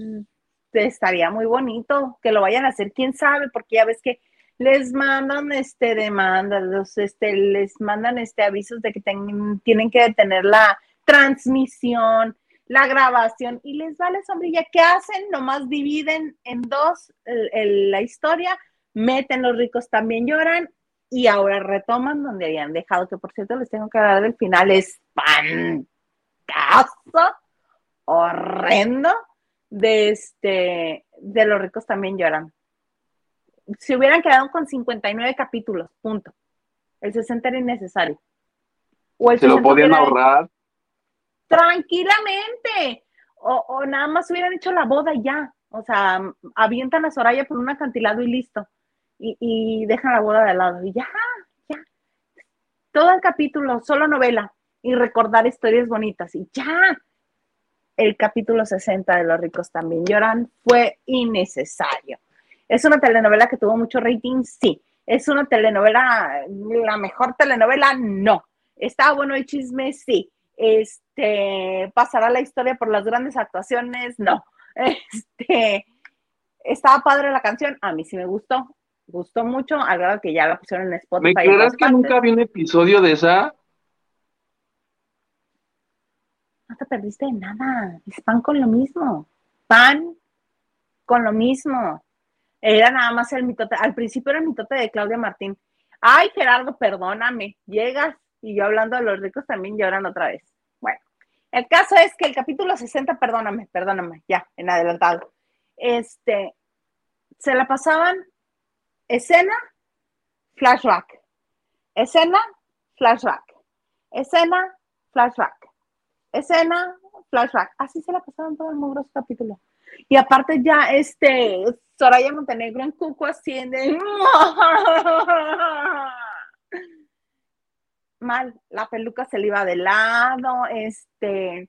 estaría muy bonito que lo vayan a hacer, quién sabe, porque ya ves que les mandan este demandas, este, les mandan este avisos de que tienen que detener la transmisión, la grabación, y les vale sombrilla. ¿Qué hacen? Nomás dividen en dos la historia, meten los ricos también lloran, y ahora retoman donde habían dejado, que por cierto les tengo que hablar del final espantoso, horrendo, de este de los ricos también lloran. Se hubieran quedado con 59 capítulos, punto. El 60 era innecesario. O se lo podían ahorrar. Tranquilamente. O, nada más hubieran hecho la boda y ya. O sea, avientan a Soraya por un acantilado y listo. Y, y dejan la boda de lado. Y ya, ya. Todo el capítulo, solo novela. Y recordar historias bonitas. Y ya el capítulo 60 de Los ricos también lloran fue innecesario. ¿Es una telenovela que tuvo mucho rating? Sí. ¿Es una telenovela, la mejor telenovela? No. ¿Está bueno el chisme? Sí. Este, ¿Pasará la historia por las grandes actuaciones? No. Este, ¿Estaba padre la canción? A mí sí me gustó. Gustó mucho, al grado que ya la pusieron en Spotify. ¿Me crees que nunca vi un episodio de esa? no te perdiste de nada. Es pan con lo mismo. Pan con lo mismo. Era nada más el mitote. Al principio era el mitote de Claudia Martín. Ay, Gerardo, perdóname. Llegas y yo hablando de los ricos también lloran otra vez. Bueno, el caso es que el capítulo 60, perdóname, perdóname, ya, en adelantado. Este, se la pasaban escena, flashback. Escena, flashback. Escena, flashback escena, flashback. Así se la pasaron todo el mugroso capítulo. Y aparte ya, este, Soraya Montenegro en Cuco asciende. Mal, la peluca se le iba de lado, este,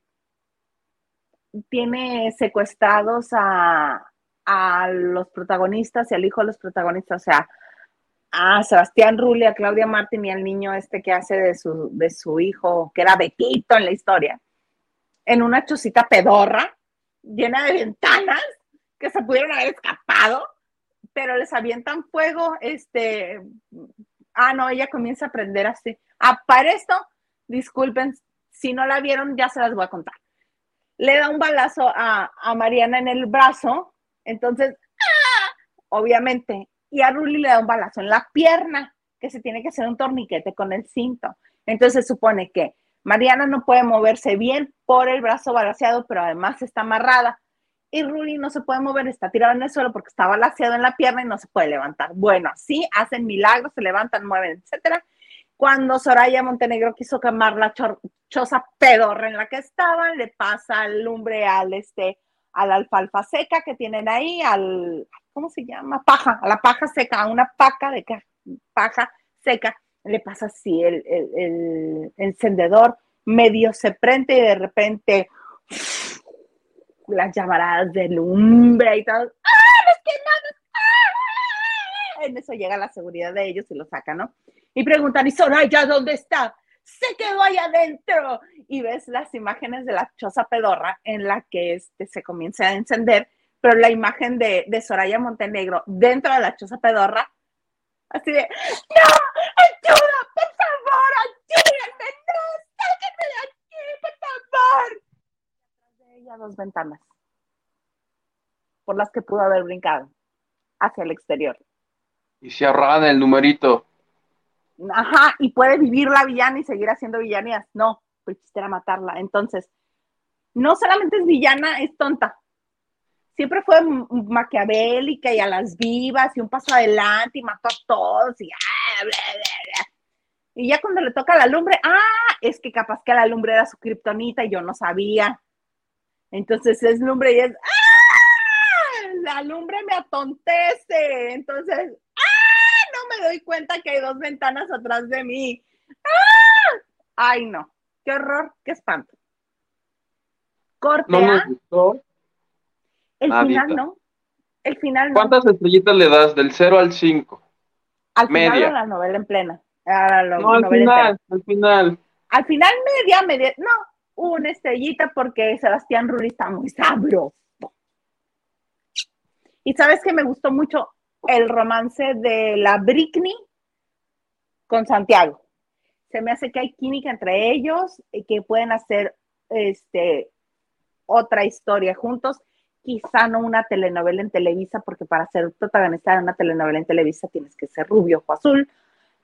tiene secuestrados a, a los protagonistas y al hijo de los protagonistas, o sea, a Sebastián Rulli, a Claudia Martín y al niño este que hace de su, de su hijo, que era Betito en la historia, en una chocita pedorra, llena de ventanas, que se pudieron haber escapado, pero les avientan fuego, este, ah, no, ella comienza a aprender así. Ah, para esto, disculpen, si no la vieron, ya se las voy a contar. Le da un balazo a, a Mariana en el brazo, entonces, ¡ah! obviamente, y a Ruli le da un balazo en la pierna, que se tiene que hacer un torniquete con el cinto. Entonces se supone que Mariana no puede moverse bien por el brazo balaseado, pero además está amarrada. Y Ruli no se puede mover, está tirado en el suelo porque está balaseado en la pierna y no se puede levantar. Bueno, así hacen milagros, se levantan, mueven, etcétera. Cuando Soraya Montenegro quiso quemar la choza pedorra en la que estaban, le pasa el lumbre al este, a la alfalfa seca que tienen ahí, al, ¿cómo se llama? Paja, a la paja seca, a una paca de paja seca, le pasa así el, el, encendedor, medio se prende y de repente las llamaradas de lumbre y todo. ¡Ah, los! ¡Ah! En eso llega la seguridad de ellos y lo sacan, ¿no? Y preguntan, ¿y Soraya dónde está? Se quedó ahí adentro. Y ves las imágenes de la choza pedorra en la que este se comienza a encender pero la imagen de, de Soraya Montenegro dentro de la choza pedorra, así de, ¡No! ¡Ayuda! ¡Por favor! ¡Ayúdenme! ¡No! ¡Sáquenme de aquí! ¡Por favor! De ella dos ventanas por las que pudo haber brincado hacia el exterior. Y se ahorraban el numerito. Ajá, y puede vivir la villana y seguir haciendo villanías. No, pues quisiera matarla. Entonces, no solamente es villana, es tonta siempre fue maquiavélica y a las vivas y un paso adelante y mató a todos y ah, Y ya cuando le toca la lumbre, ah, es que capaz que la lumbre era su kriptonita y yo no sabía. Entonces es lumbre y es, ah, la lumbre me atontece. Entonces, ah, no me doy cuenta que hay dos ventanas atrás de mí. Ah, ay no, qué horror, qué espanto. Corte. No el final no. El final no. ¿Cuántas estrellitas le das del 0 al 5? Al final de la novela en plena. no, al final, al final. Al final media, media, no, una estrellita porque Sebastián Rulli está muy sabroso. Y sabes que me gustó mucho el romance de la Britney con Santiago. Se me hace que hay química entre ellos y que pueden hacer este otra historia juntos quizá no una telenovela en Televisa, porque para ser protagonista de una telenovela en Televisa tienes que ser rubio o azul,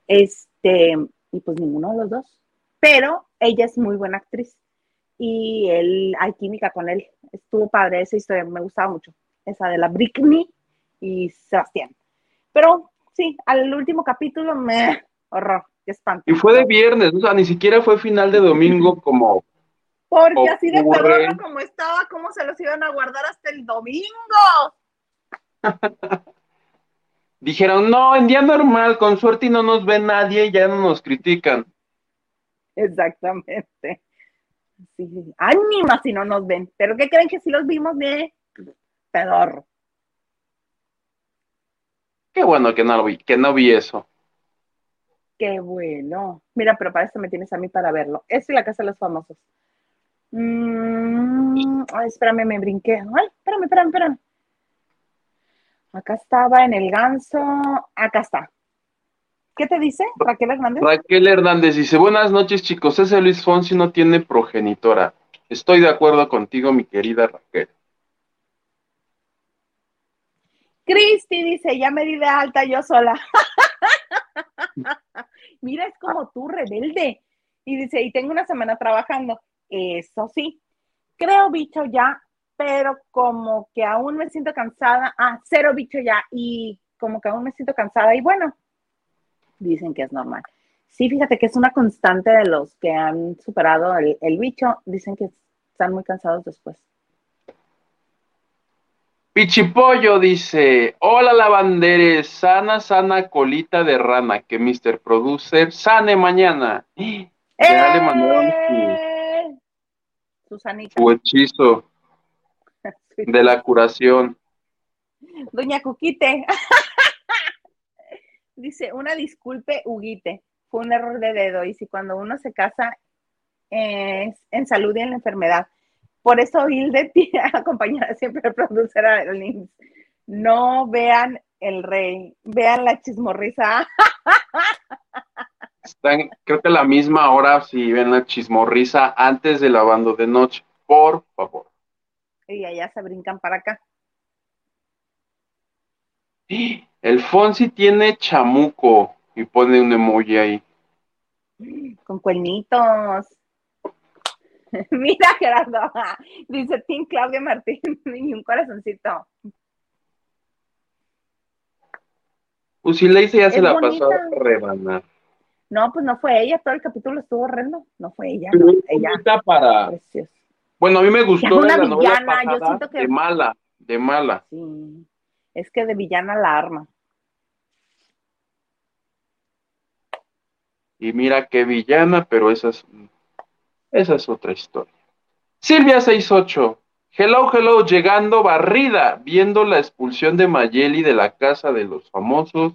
este, y pues ninguno de los dos. Pero ella es muy buena actriz y él, hay química con él. Estuvo padre esa historia, me gustaba mucho, esa de la Britney y Sebastián. Pero sí, al último capítulo me horror, qué espanto. Y fue de viernes, o sea, ni siquiera fue final de domingo como porque así de perro como estaba, ¿cómo se los iban a guardar hasta el domingo? Dijeron, no, en día normal, con suerte y no nos ve nadie y ya no nos critican. Exactamente. Sí, ánima si no nos ven. Pero ¿qué creen que si los vimos de pedorro? Qué bueno que no vi, que no vi eso. Qué bueno. Mira, pero para eso me tienes a mí para verlo. Es la casa de los famosos. Mm, ay, espérame, me brinqué. Ay, espérame, espérame, espérame. Acá estaba en el ganso. Acá está. ¿Qué te dice Raquel Hernández? Raquel Hernández dice, buenas noches chicos, ese Luis Fonsi no tiene progenitora. Estoy de acuerdo contigo, mi querida Raquel. Cristi dice, ya me di de alta yo sola. Mira, es como tú, rebelde. Y dice, y tengo una semana trabajando. Eso sí, creo bicho ya, pero como que aún me siento cansada. Ah, cero bicho ya y como que aún me siento cansada y bueno, dicen que es normal. Sí, fíjate que es una constante de los que han superado el, el bicho, dicen que están muy cansados después. Pichipollo dice, hola lavanderes, sana, sana colita de rana, que Mr. Producer sane mañana. Ya le mandaron Susanita. Su hechizo de la curación. Doña Cuquite. Dice, una disculpe, Huguite. Fue un error de dedo. Y si cuando uno se casa es en salud y en la enfermedad. Por eso Hilde tiene acompañada siempre al producer a Lins. No vean el rey, vean la chismorrisa. Están, creo que a la misma hora si ven la chismorrisa antes del lavando de noche. Por favor. Y allá se brincan para acá. El Fonsi tiene chamuco y pone un emoji ahí. Con cuernitos. Mira, Gerardo. Dice Tim Claudia Martín y un corazoncito. Si le hice ya se la bonita. pasó a rebanar. No, pues no fue ella, todo el capítulo estuvo horrendo. No fue ella, no, ella. para. Bueno, a mí me gustó una la novela villana, yo siento que- de mala, de mala. Sí. Es que de villana la arma. Y mira qué villana, pero esa es, esa es otra historia. Silvia 68. Hello, hello, llegando barrida, viendo la expulsión de Mayeli de la casa de los famosos,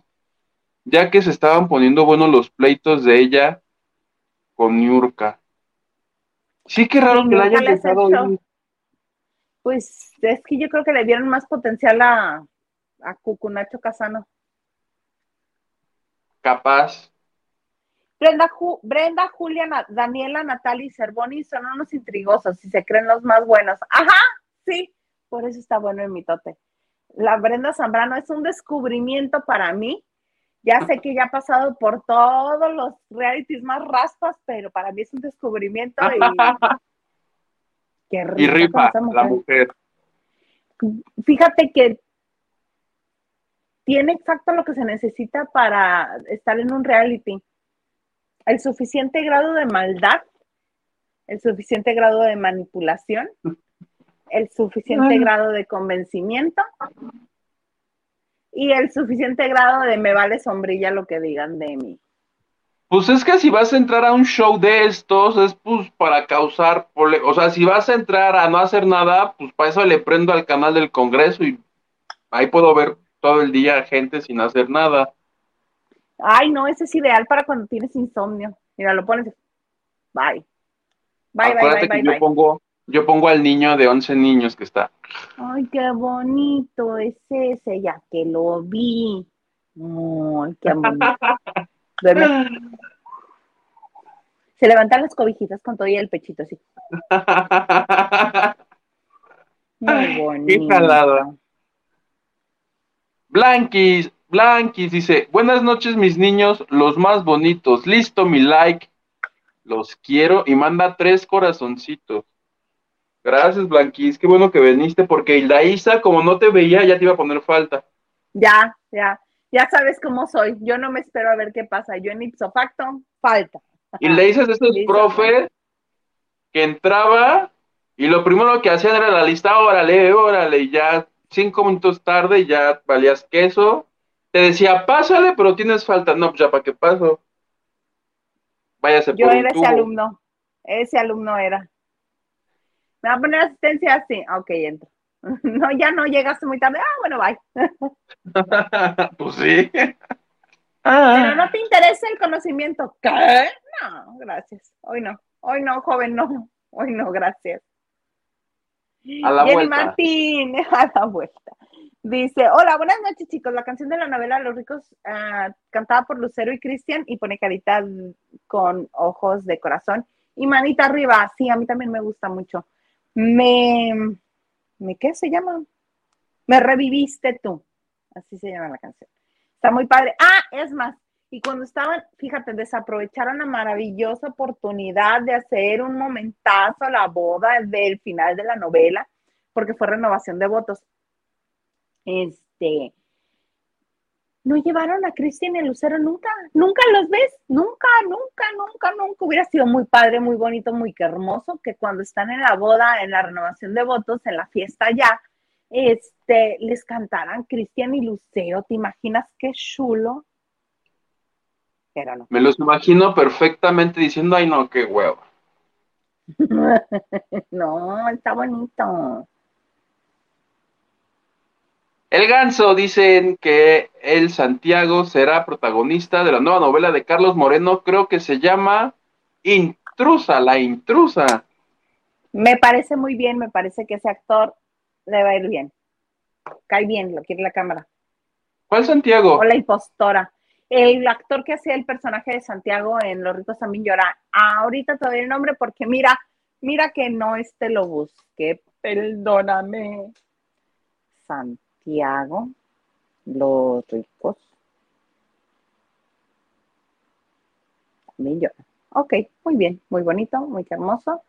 ya que se estaban poniendo buenos los pleitos de ella con Niurka. Sí, qué raro que la hace dejado ir. Pues es que yo creo que le dieron más potencial a, a Cucunacho Casano. Capaz. Brenda, Ju- Brenda, Julia, Na- Daniela, Natalia y Cervoni son unos intrigosos y se creen los más buenos. Ajá, sí, por eso está bueno el mitote. La Brenda Zambrano es un descubrimiento para mí. Ya sé que ya ha pasado por todos los realities más raspas, pero para mí es un descubrimiento y qué rica esa la mujer. mujer. Fíjate que tiene exacto lo que se necesita para estar en un reality. El suficiente grado de maldad, el suficiente grado de manipulación, el suficiente Ay. grado de convencimiento y el suficiente grado de me vale sombrilla lo que digan de mí. Pues es que si vas a entrar a un show de estos, es pues para causar, o sea, si vas a entrar a no hacer nada, pues para eso le prendo al canal del Congreso y ahí puedo ver todo el día gente sin hacer nada. Ay, no, ese es ideal para cuando tienes insomnio. Mira, lo pones. Bye. Bye, bye, Acuérdate bye, bye, que yo bye. pongo, yo pongo al niño de 11 niños que está. Ay, qué bonito es ese, ya que lo vi. Ay, qué bonito. Se levantan las cobijitas con todo y el pechito así. Muy bonito. Qué jalada. Blanquis, Blanquis dice, buenas noches mis niños, los más bonitos, listo mi like, los quiero y manda tres corazoncitos. Gracias Blanquis, qué bueno que viniste porque Isa como no te veía ya te iba a poner falta. Ya, ya. Ya sabes cómo soy. Yo no me espero a ver qué pasa. Yo en ipso facto, falta. Y le dices a estos profes que entraba y lo primero que hacían era la lista, órale, órale, y ya cinco minutos tarde ya valías queso. Te decía, pásale, pero tienes falta. No, pues ya para qué paso. Váyase Yo por era ese alumno. Ese alumno era. ¿Me va a poner asistencia? Sí. Ok, entro. No, ya no llegaste muy tarde. Ah, bueno, bye. pues sí. Pero no te interesa el conocimiento. ¿Qué? No, gracias. Hoy no. Hoy no, joven, no. Hoy no, gracias. A la Jenny vuelta. Martín, a la vuelta. Dice, hola, buenas noches chicos. La canción de la novela Los ricos, ah, cantada por Lucero y Cristian y pone carita con ojos de corazón y manita arriba. Sí, a mí también me gusta mucho. Me, ¿me qué se llama? Me reviviste tú. Así se llama la canción. Está muy padre. Ah, es más, y cuando estaban, fíjate, desaprovecharon la maravillosa oportunidad de hacer un momentazo a la boda del final de la novela, porque fue renovación de votos. Este, no llevaron a Cristian y a Lucero nunca, nunca los ves, nunca, nunca, nunca, nunca. Hubiera sido muy padre, muy bonito, muy hermoso que cuando están en la boda, en la renovación de votos, en la fiesta ya, este, les cantaran Cristian y Lucero. ¿Te imaginas qué chulo? Pero no. Me los imagino perfectamente diciendo, ay no, qué huevo. no, está bonito. El ganso dicen que el Santiago será protagonista de la nueva novela de Carlos Moreno, creo que se llama Intrusa, la intrusa. Me parece muy bien, me parece que ese actor le va a ir bien. Cae bien, lo quiere la cámara. ¿Cuál Santiago? O la impostora. El actor que hacía el personaje de Santiago en Los ricos también llora. Ahorita te doy el nombre porque mira, mira que no este lo busqué. Perdóname. Santiago, Los ricos. También llora. Ok, muy bien, muy bonito, muy hermoso.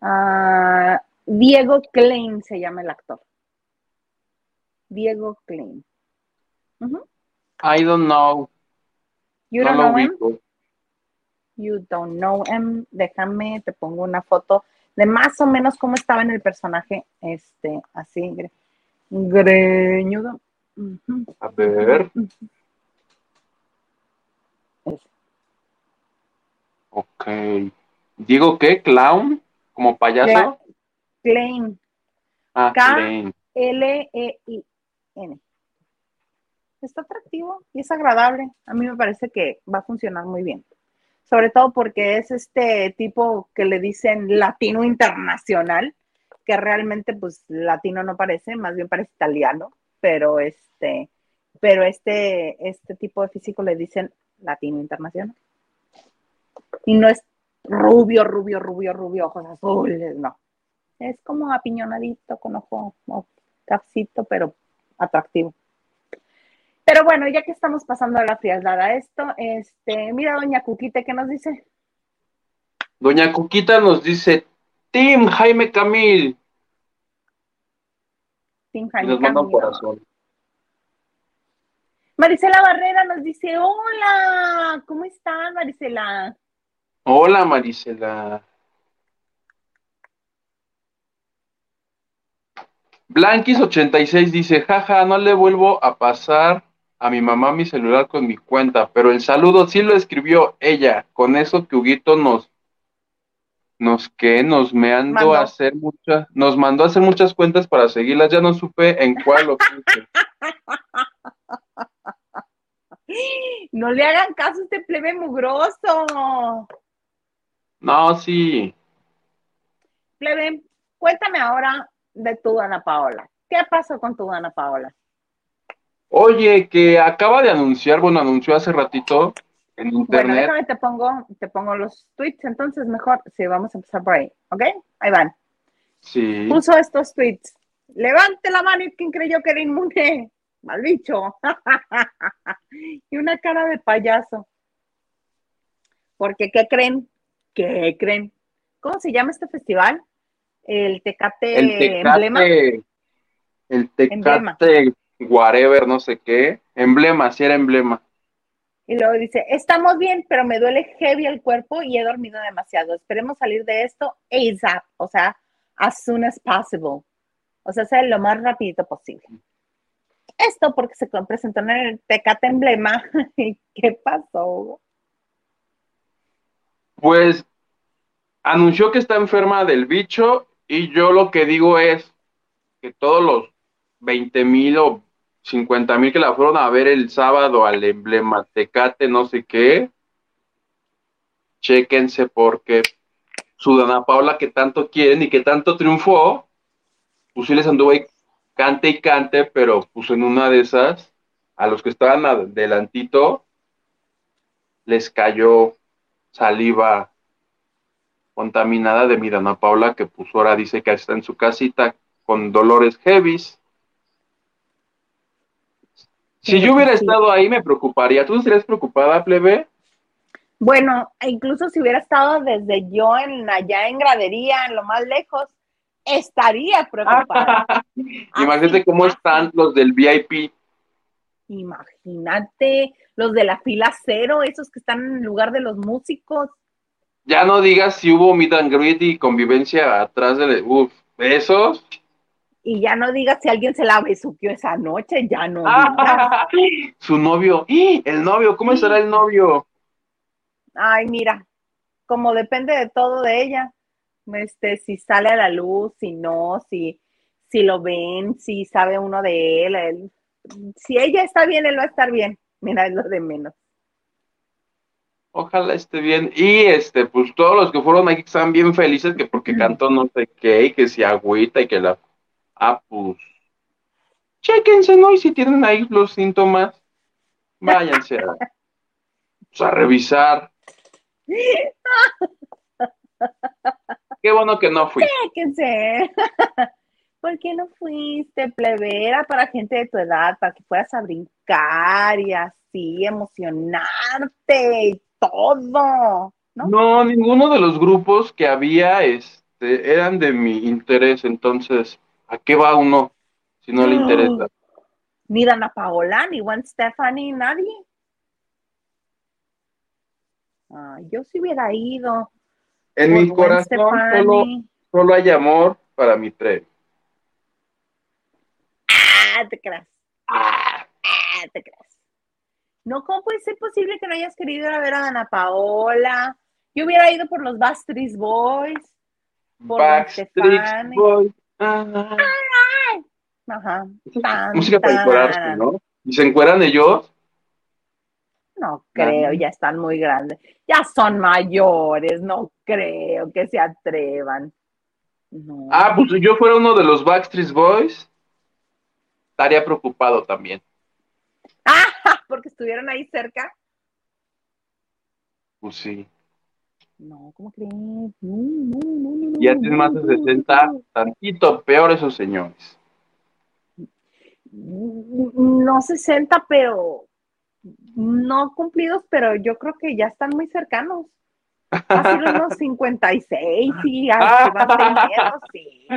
Ah, Diego Klein se llama el actor. Diego Klein. I don't know. You no don't know him? You don't know him. Déjame, te pongo una foto de más o menos cómo estaba en el personaje, este, así, gre- greñudo. A ver, Ese. ok. ¿Digo qué? ¿Clown? ¿Como payaso? Klein, Ah, Klein. L-E-I-N. Está atractivo y es agradable. A mí me parece que va a funcionar muy bien. Sobre todo porque es este tipo que le dicen latino internacional, que realmente pues latino no parece, más bien parece italiano, pero este, pero este, este tipo de físico le dicen latino internacional. Y no es rubio, rubio, rubio, rubio, ojos azules, no. Es como apiñonadito, con ojo, ojo pero atractivo. Pero bueno, ya que estamos pasando a la frialdad a esto, este, mira, doña Cuquite, ¿qué nos dice? Doña Cuquita nos dice, Team Jaime Camil. Y Jaime Camilo. corazón. Marisela Barrera nos dice, hola, ¿cómo estás, Marisela? Hola, Marisela. Blanquis86 dice, jaja, no le vuelvo a pasar a mi mamá mi celular con mi cuenta, pero el saludo sí lo escribió ella, con eso que Huguito nos, nos que nos Mandó. a hacer muchas, nos mandó a hacer muchas cuentas para seguirlas, ya no supe en cuál lo puse. No le hagan caso a este plebe mugroso. No, sí. Plebe, cuéntame ahora de tu Ana Paola. ¿Qué pasó con tu Ana Paola? Oye, que acaba de anunciar, bueno, anunció hace ratito en Bueno, déjame te pongo, te pongo los tweets, entonces mejor, sí, vamos a empezar por ahí, ¿ok? Ahí van. Sí. Puso estos tweets. Levante la mano y quien creyó que era inmune. Mal bicho. y una cara de payaso. Porque, ¿qué creen? ¿Qué creen? ¿Cómo se llama este festival? El Tecate, El Emblema. Tecate, el Emblema. Tecate, whatever, no sé qué. Emblema, sí era emblema. Y luego dice, estamos bien, pero me duele heavy el cuerpo y he dormido demasiado. Esperemos salir de esto ASAP, o sea, as soon as possible. O sea, sea lo más rapidito posible. Esto porque se presentó en el Tecate Emblema. ¿Y qué pasó? Pues anunció que está enferma del bicho y yo lo que digo es que todos los 20 mil o 50 mil que la fueron a ver el sábado al emblema Tecate, no sé qué, chéquense porque su Dana Paula que tanto quieren y que tanto triunfó, pues sí les anduvo ahí cante y cante, pero pues en una de esas, a los que estaban adelantito, les cayó saliva contaminada de mi Dana Paula, que pues ahora dice que está en su casita con dolores heavies. Si yo hubiera estado ahí, me preocuparía. ¿Tú estarías preocupada, plebe? Bueno, incluso si hubiera estado desde yo en allá en gradería, en lo más lejos, estaría preocupada. Imagínate cómo están los del VIP. Imagínate los de la fila cero, esos que están en lugar de los músicos. Ya no digas si hubo meet and greet y convivencia atrás de... Uf, esos. Y ya no digas si alguien se la besuqueó esa noche, ya no Ah. digas. Su novio. ¡Ih! El novio, ¿cómo estará el novio? Ay, mira, como depende de todo de ella, este, si sale a la luz, si no, si, si lo ven, si sabe uno de él, él- si ella está bien, él va a estar bien. Mira, es lo de menos. Ojalá esté bien. Y este, pues todos los que fueron ahí están bien felices que porque cantó no sé qué, y que si agüita y que la. Ah, pues. Chéquense, ¿no? Y si tienen ahí los síntomas, váyanse a, pues, a revisar. Qué bueno que no fui. Fíjense. ¿Por qué no fuiste, plebe? Era para gente de tu edad, para que fueras a brincar y así, emocionarte y todo. ¿No? No, ninguno de los grupos que había este, eran de mi interés, entonces, ¿a qué va uno si no le interesa? Ni Dana Paola, ni Gwen Stephanie, nadie. Ay, yo sí hubiera ido. En mi corazón solo, solo hay amor para mi tren. Ah, te creas. Ah, te creas. No, ¿cómo puede ser posible que no hayas querido ir a ver a Dana Paola? Yo hubiera ido por los Backstreet Boys. Por Backstreet. Boys. Ah, Ajá. Tan, música para encuerarse, ¿no? Y se encueran ellos. No creo, ya están muy grandes. Ya son mayores, no creo que se atrevan. No. Ah, pues si yo fuera uno de los Backstreet Boys, estaría preocupado también. Ah, porque estuvieron ahí cerca. Pues sí. No, ¿cómo crees? No, no, no, no, no, Ya tienen más de no, no, 60, no. tantito peor esos señores. No 60, pero no cumplidos, pero yo creo que ya están muy cercanos. Así unos 56 y va a tener, sí.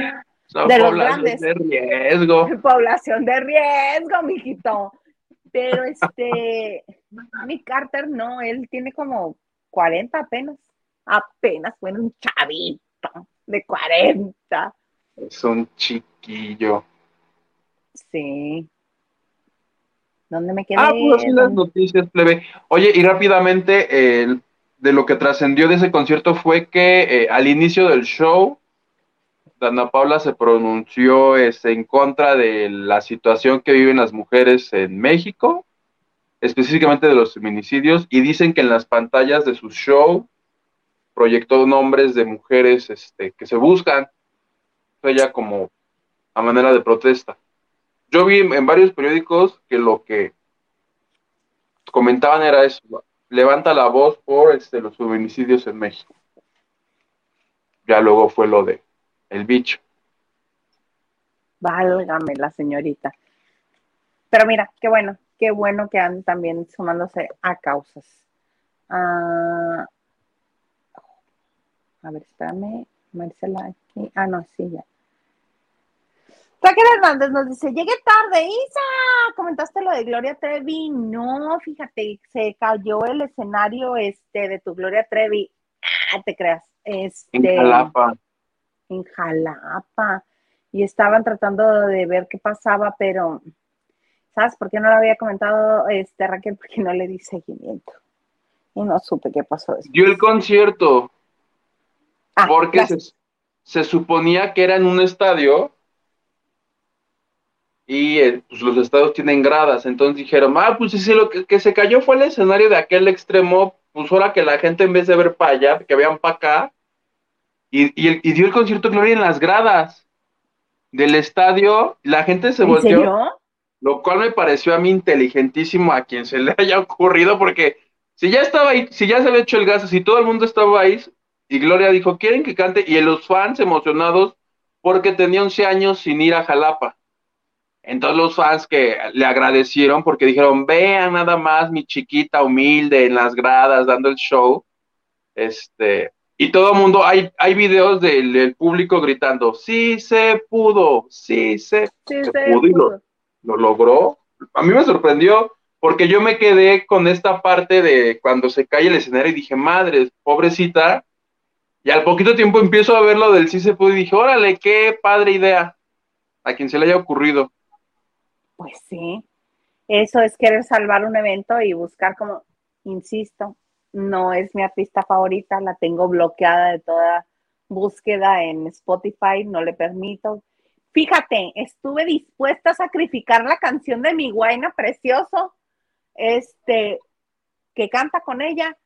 De los grandes. de riesgo. Población de riesgo, mijito. Pero este, mi Carter no, él tiene como 40 apenas. Apenas fue un chavito de 40. Es un chiquillo. Sí. ¿Dónde me quedé? Ah, pues así las noticias, plebe. Oye, y rápidamente, de lo que trascendió de ese concierto fue que eh, al inicio del show, Dana Paula se pronunció este, en contra de la situación que viven las mujeres en México, específicamente de los feminicidios, y dicen que en las pantallas de su show proyectó nombres de mujeres este, que se buscan, ella como a manera de protesta. Yo vi en varios periódicos que lo que comentaban era eso, levanta la voz por este, los feminicidios en México. Ya luego fue lo de el bicho. Válgame la señorita. Pero mira, qué bueno, qué bueno que andan también sumándose a causas. Ah, a ver, espérame, Marcela aquí. Ah, no, sí, ya. Raquel Hernández nos dice, llegué tarde, Isa, comentaste lo de Gloria Trevi. No, fíjate, se cayó el escenario este de tu Gloria Trevi. Ah, te creas. Este, En Jalapa. en Jalapa y estaban tratando de ver qué pasaba, pero ¿sabes por qué no lo había comentado este Raquel? Porque no le di seguimiento y no supe qué pasó después. Dio el concierto Ah, porque se, se suponía que era en un estadio y eh, pues, los estadios tienen gradas. Entonces dijeron, ah, pues sí, lo que, que se cayó fue el escenario de aquel extremo. Pues ahora que la gente en vez de ver para allá, que vean para acá. Y, y, dio el concierto Gloria en las gradas del estadio. La gente se ¿En volteó. serio? Lo cual me pareció a mí inteligentísimo a quien se le haya ocurrido, porque si ya estaba ahí, si ya se había hecho el gasto, si todo el mundo estaba ahí, y Gloria dijo, ¿quieren que cante? Y los fans emocionados porque tenía 11 años sin ir a Jalapa. Entonces los fans que le agradecieron porque dijeron, vean nada más mi chiquita humilde en las gradas dando el show. Este, y todo el mundo, hay, hay videos del, del público gritando, sí se pudo, sí se Sí, Se se pudo y lo- lo logró. A mí me sorprendió porque yo me quedé con esta parte de cuando se cae el escenario y dije, madre, pobrecita. Y al poquito tiempo empiezo a ver lo del sí se pudo y dije, órale, qué padre idea. A quien se le haya ocurrido. Pues sí, eso es querer salvar un evento y buscar como, insisto, no es mi artista favorita, la tengo bloqueada de toda búsqueda en Spotify, no le permito, Fíjate, estuve dispuesta a sacrificar la canción de mi guayna precioso, este, que canta con ella,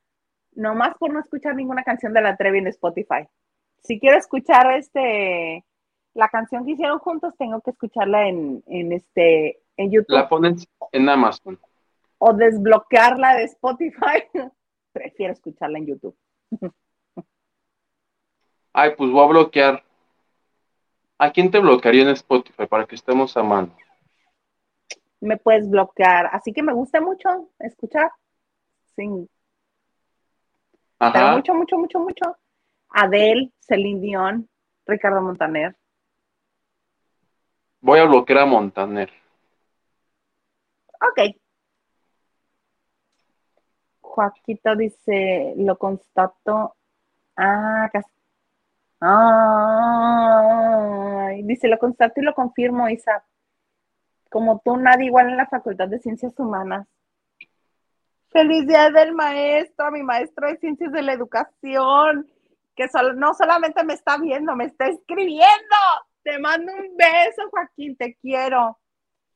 nomás por no escuchar ninguna canción de la Trevi en Spotify. Si quiero escuchar este la canción que hicieron juntos, tengo que escucharla en, en este en YouTube. La ponen en Amazon. O desbloquearla de Spotify. Prefiero escucharla en YouTube. Ay, pues voy a bloquear. ¿A quién te bloquearía en Spotify para que estemos a mano? Me puedes bloquear. Así que me gusta mucho escuchar. Sin... Pero mucho, mucho, mucho, mucho. Adele, Celine Dion, Ricardo Montaner. Voy a bloquear a Montaner. Ok. Joaquito dice, lo constato. Ah, cas- Ay, dice, lo constato y lo confirmo, Isa. Como tú, nadie igual en la Facultad de Ciencias Humanas. Feliz día del maestro, mi maestro de Ciencias de la Educación, que sol- no solamente me está viendo, me está escribiendo. Te mando un beso, Joaquín, te quiero.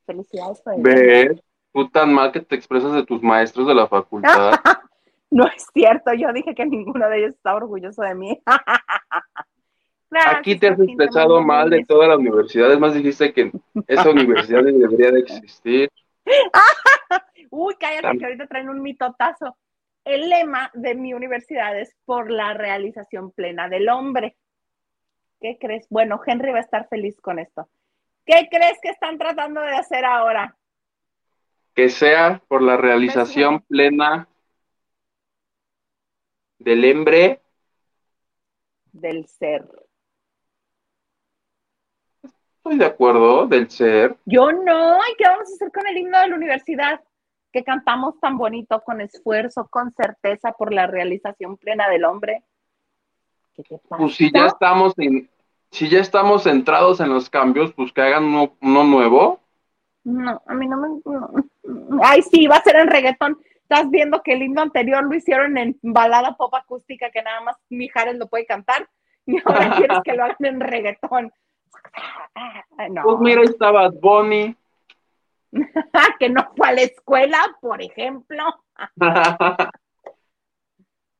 Felicidades por el día. ¿Ves? Tú tan mal que te expresas de tus maestros de la facultad. No es cierto, yo dije que ninguno de ellos está orgulloso de mí. Gracias, Aquí te has Joaquín, expresado mal de toda la universidad. Es más, dijiste que esa universidad ni debería de existir. Uy, cállate, que ahorita traen un mitotazo. El lema de mi universidad es por la realización plena del hombre. ¿Qué crees? Bueno, Henry va a estar feliz con esto. ¿Qué crees que están tratando de hacer ahora? Que sea por la realización plena del hombre. Del ser. Estoy de acuerdo, del ser. Yo no, ¿y qué vamos a hacer con el himno de la universidad? Que cantamos tan bonito, con esfuerzo, con certeza por la realización plena del hombre. ¿Qué te pasa? Pues si ya estamos en, si ya estamos centrados en los cambios, pues que hagan uno, uno nuevo. No, a mí no me. no. Ay, sí, va a ser en reggaetón. Estás viendo que el himno anterior lo hicieron en balada pop acústica que nada más Mijares lo puede cantar. Y ahora quieres que lo hagan en reggaetón. No, Pues mira, está Bad Bunny. que no fue a la escuela, por ejemplo.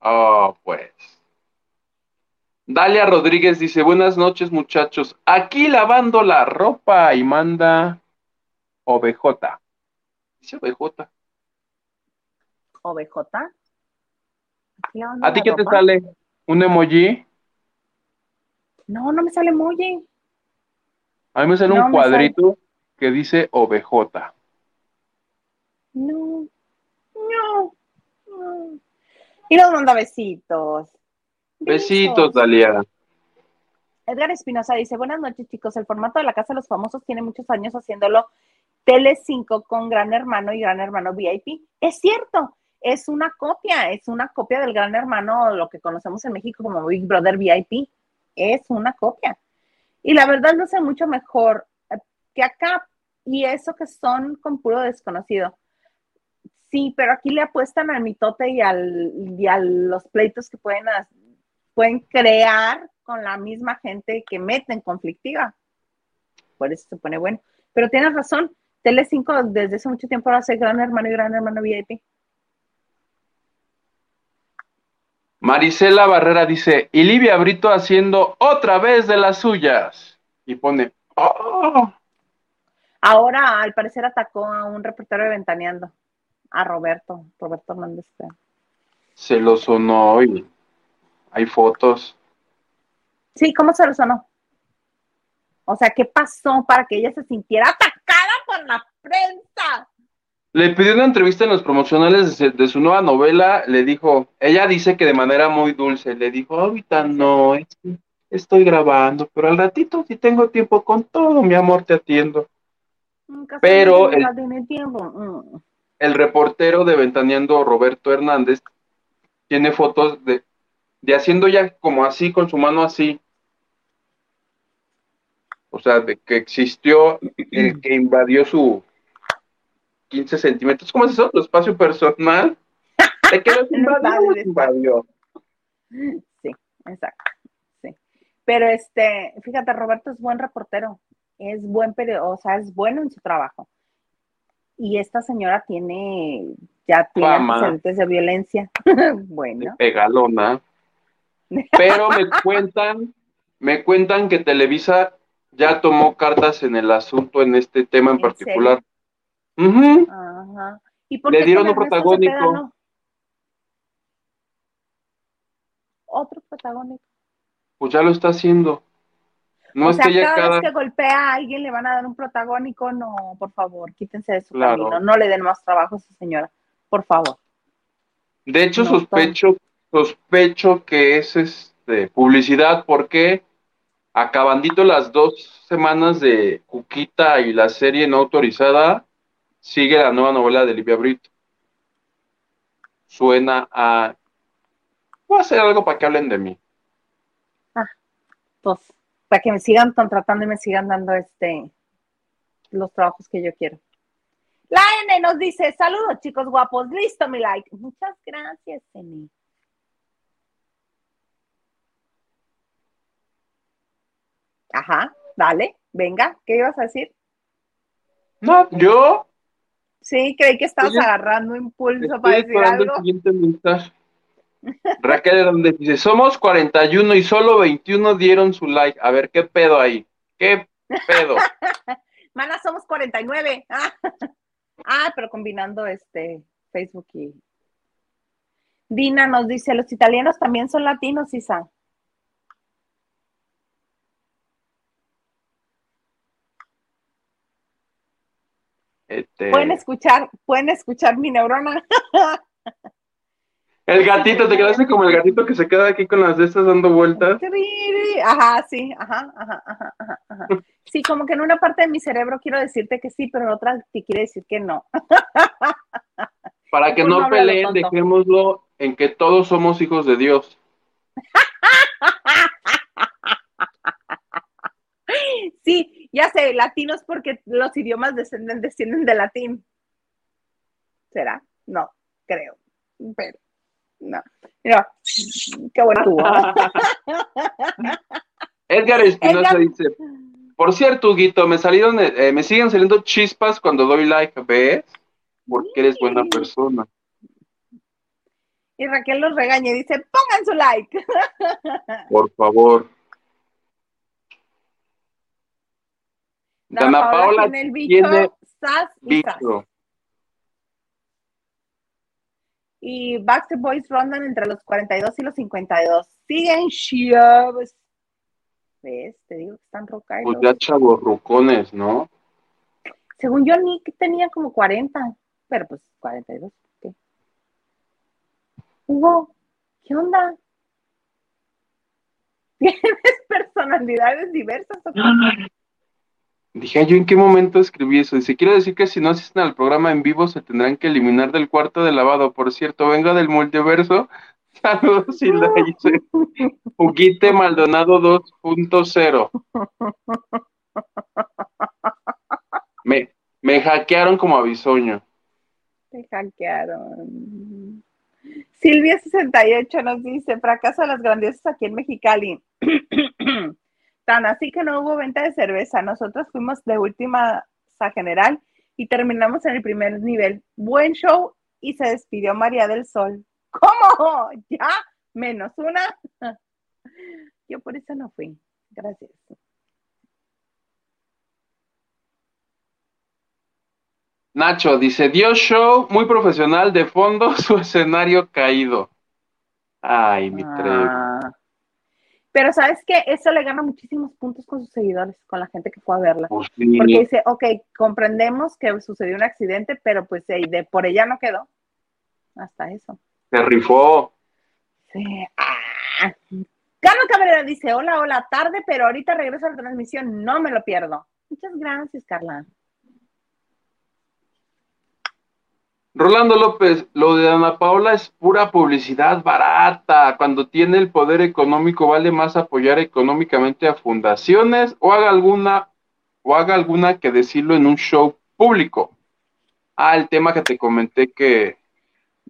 oh, pues. Dalia Rodríguez dice, buenas noches muchachos, aquí lavando la ropa y manda OBJ. Dice OBJ. OBJ. ¿A ti qué te sale? ¿Un emoji? No, no me sale emoji. A mí me sale No un cuadrito que dice OBJ. No, no, no. Y nos manda besitos. Besitos. Dalia. Edgar Espinosa dice, buenas noches chicos, el formato de la Casa de los Famosos tiene muchos años haciéndolo Tele5 con Gran Hermano y Gran Hermano VIP. Es cierto, es una copia, es una copia del Gran Hermano, lo que conocemos en México como Big Brother VIP. Es una copia. Y la verdad luce mucho mejor que acá. Y eso que son con puro desconocido. Sí, pero aquí le apuestan al mitote y, al, y a los pleitos que pueden, pueden crear con la misma gente que meten conflictiva. Por eso se pone bueno. Pero tienes razón, Tele5 desde hace mucho tiempo hace Gran Hermano y Gran Hermano VIP. Marisela Barrera dice, y Livia Brito haciendo otra vez de las suyas. Y pone, "Oh". Ahora, al parecer, atacó a un reportero de Ventaneando, a Roberto, Roberto Hernández. se lo sonó y hay fotos. Sí, ¿cómo se lo sonó? O sea, ¿qué pasó para que ella se sintiera atacada por la prensa? Le pidió una entrevista en los promocionales de, de su nueva novela, le dijo, ella dice que de manera muy dulce, le dijo, ahorita no, estoy grabando, pero al ratito si tengo tiempo con todo, mi amor, te atiendo. Nunca Pero el- tiene tiempo. Mm. El reportero de Ventaneando, Roberto Hernández, tiene fotos de, de haciendo ya como así, con su mano así. O sea, de que existió el que invadió su 15 centímetros. ¿Cómo es eso? ¿Tu espacio personal? De que los invadió, los invadió. Sí, exacto. Sí. Pero este, fíjate, Roberto es buen reportero. Es buen periodista, o sea, es bueno en su trabajo. Y esta señora tiene, ya tiene antecedentes de violencia. bueno, Pegalona. Pero me cuentan, me cuentan que Televisa ya tomó cartas en el asunto en este tema en ¿En particular. Ujú. ajá. ¿Y por Le qué dieron con un protagónico. No? Otro protagónico. Pues ya lo está haciendo. No o sea, cada, cada. vez que golpea a alguien le van a dar un protagónico. No, por favor, quítense de su Claro. camino. No le den más trabajo a esa señora. Por favor. De hecho, No, sospecho, sospecho que es este publicidad porque acabandito las dos semanas de Cuquita y la serie no autorizada, sigue la nueva novela de Livia Brito. Suena a... Voy a hacer algo para que hablen de mí. Pues, para que me sigan contratando y me sigan dando este los trabajos que yo quiero. La N nos dice, saludos chicos guapos, listo mi like. Muchas gracias, N. Ajá, dale, venga, ¿qué ibas a decir? No, yo Sí, creí que estabas Oye, agarrando impulso para decir algo. el siguiente mensaje. Raquel Hernández dice, somos 41 y solo 21 dieron su like. A ver, ¿qué pedo ahí? ¿Qué pedo? Mana, somos 49. Ah, ah, pero combinando este Facebook y. Dina nos dice: los italianos también son latinos, Isa. Este, Pueden escuchar, pueden escuchar mi neurona. El gatito, te quedaste como el gatito que se queda aquí con las de estas dando vueltas. Ajá, sí, ajá, ajá, ajá, ajá, ajá. Sí, como que en una parte de mi cerebro quiero decirte que sí, pero en otra te quiere decir que no. Para que no peleen, dejémoslo en que todos somos hijos de Dios. Sí, ya sé, latinos porque los idiomas descienden, descienden de latín. ¿Será? No, creo. Pero, no. Mira, qué bueno tuvo. Edgar Espinosa Edgar- dice, por cierto, Huguito, me salieron, eh, me siguen saliendo chispas cuando doy like, ¿ves? Porque eres buena persona. Y Raquel los regaña y dice, pongan su like. Por favor. Dana Paola tiene el bicho, tiene sas y sas. bicho. Y Backstreet Boys rondan entre los 42 y los 52. Siguen chavos. ¿Ves? Te digo que están rocados. Pues ya chavorrucones, ¿no? Según yo, Nick tenía como 40, pero pues 42. ¿qué? Hugo, ¿qué onda? ¿Tienes personalidades diversas o qué? Dije, "Ay, ¿yo en qué momento escribí eso? Dice, quiero decir que si no asisten al programa en vivo se tendrán que eliminar del cuarto de lavado. Por cierto, venga del multiverso. Saludos y la hice. Huguite Maldonado 2.0. Me, me hackearon como a bisoño. Te hackearon. Silvia68 nos dice, fracaso de las grandiosas aquí en Mexicali. Tan así que no hubo venta de cerveza. Nosotros fuimos de última a general y terminamos en el primer nivel. Buen show y se despidió María del Sol. ¿Cómo? ¿Ya? Menos una. Yo por eso no fui. Gracias. Nacho dice, dio show muy profesional de fondo, su escenario caído. Ay, mi Trevi. Pero sabes que eso le gana muchísimos puntos con sus seguidores, con la gente que fue a verla. Pues sí. Porque dice, ok, comprendemos que sucedió un accidente, pero pues de por ella no quedó. Hasta eso. Se rifó. Sí. Ah. Carlos Cabrera dice, hola, hola, tarde, pero ahorita regreso a la transmisión, no me lo pierdo. Muchas gracias, Carla. Rolando López, lo de Ana Paola es pura publicidad barata. Cuando tiene el poder económico, vale más apoyar económicamente a fundaciones o haga alguna o haga alguna que decirlo en un show público. Ah, el tema que te comenté que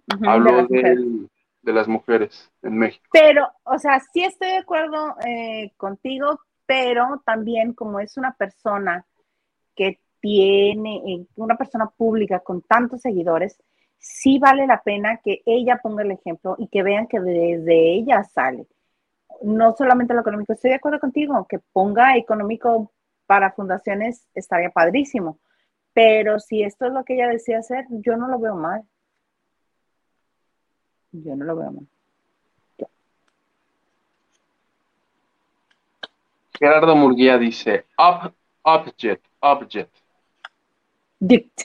de habló las mujeres. del- de las mujeres en México. Pero, o sea, sí estoy de acuerdo eh, contigo pero también como es una persona que tiene, eh, una persona pública con tantos seguidores, sí vale la pena que ella ponga el ejemplo y que vean que desde ella sale. No solamente lo económico, estoy de acuerdo contigo, que ponga económico para fundaciones estaría padrísimo, pero si esto es lo que ella decía hacer, yo no lo veo mal. Yo no lo veo mal. Gerardo Murguía dice, Ob- object, object. Dict.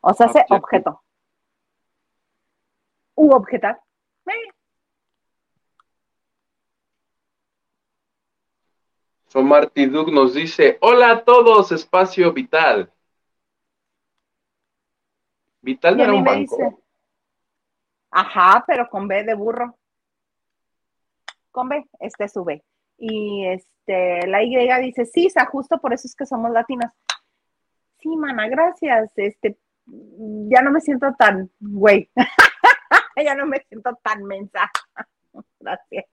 O sea, hace Objeto. objeto. U objetar. Eh, Omar Tiduk nos dice, hola a todos, espacio vital. Vital no era un banco. dice, ajá, pero con B de burro. Con B, este es su B. Y este, la Y dice, sí, Sa, justo por eso es que somos latinas. Sí, mana, gracias. Este, ya no me siento tan, güey. ya no me siento tan mensa. gracias.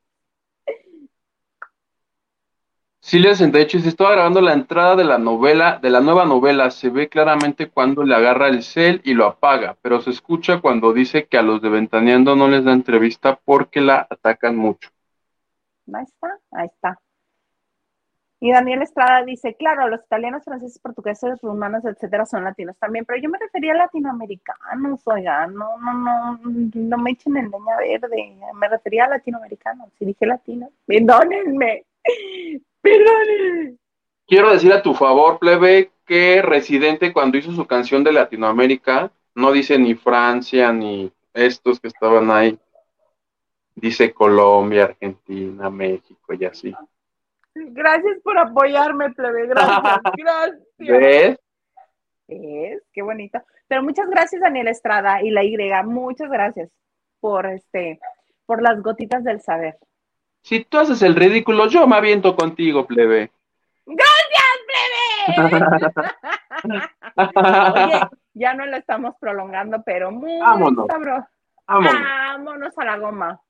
Silvia 68 dice, estaba grabando la entrada de la novela, de la nueva novela, se ve claramente cuando le agarra el cel y lo apaga, pero se escucha cuando dice que a los de Ventaneando no les da entrevista porque la atacan mucho. Ahí está, ahí está. Y Daniel Estrada dice, claro, los italianos, franceses, portugueses, rumanos, etcétera, son latinos también, pero yo me refería a latinoamericanos, oiga, no, no, no, no me echen en leña verde, me refería a latinoamericanos, si dije latino, perdónenme, perdónenme. Quiero decir a tu favor, plebe, que Residente cuando hizo su canción de Latinoamérica, no dice ni Francia ni estos que estaban ahí. Dice Colombia, Argentina, México y así. Gracias por apoyarme, plebe, gracias, gracias. ¿Ves? Es, qué bonito. Pero muchas gracias, Daniel Estrada y la Y, muchas gracias por este, por las gotitas del saber. Si tú haces el ridículo, yo me aviento contigo, plebe. Oye, ya no lo estamos prolongando, pero muy Vámonos. sabroso. Vámonos. Vámonos a la goma.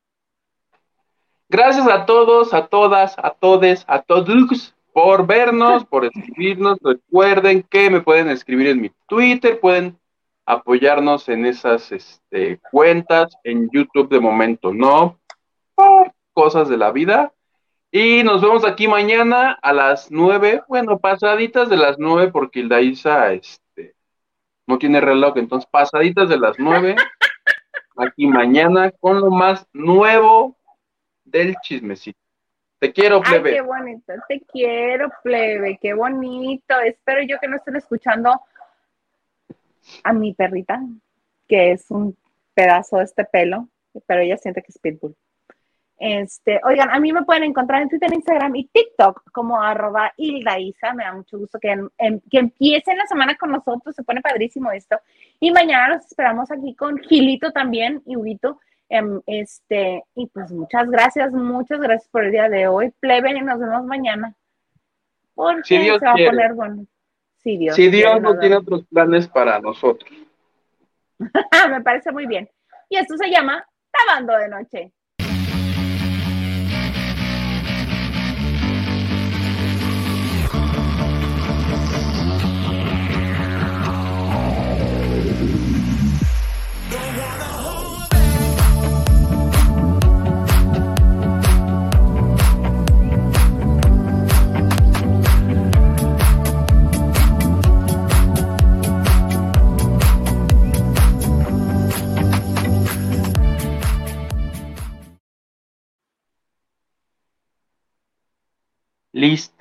Gracias a todos, a todas, a todes, a todos por vernos, por escribirnos. Recuerden que me pueden escribir en mi Twitter, pueden apoyarnos en esas este, cuentas, en YouTube de momento no, por cosas de la vida. Y nos vemos aquí mañana a las nueve, bueno, pasaditas de las nueve, porque el Daisa este, no tiene reloj, entonces pasaditas de las nueve, aquí mañana con lo más nuevo del chismecito. Te quiero, Ay, plebe. qué bonito. Te quiero, plebe. Qué bonito. Espero yo que no estén escuchando a mi perrita, que es un pedazo de este pelo, pero ella siente que es pitbull. Este, oigan, a mí me pueden encontrar en Twitter, Instagram y TikTok como arroba Hilda Isa. Me da mucho gusto que, que empiecen la semana con nosotros. Se pone padrísimo esto. Y mañana los esperamos aquí con Gilito también y Huguito. Em, este, y pues muchas gracias, muchas gracias por el día de hoy. Plebe, y nos vemos mañana. Porque Si Dios se va a poner bueno. Si Dios, si Dios no tiene otros planes para nosotros. Me parece muy bien. Y esto se llama Tabando de Noche. Listo.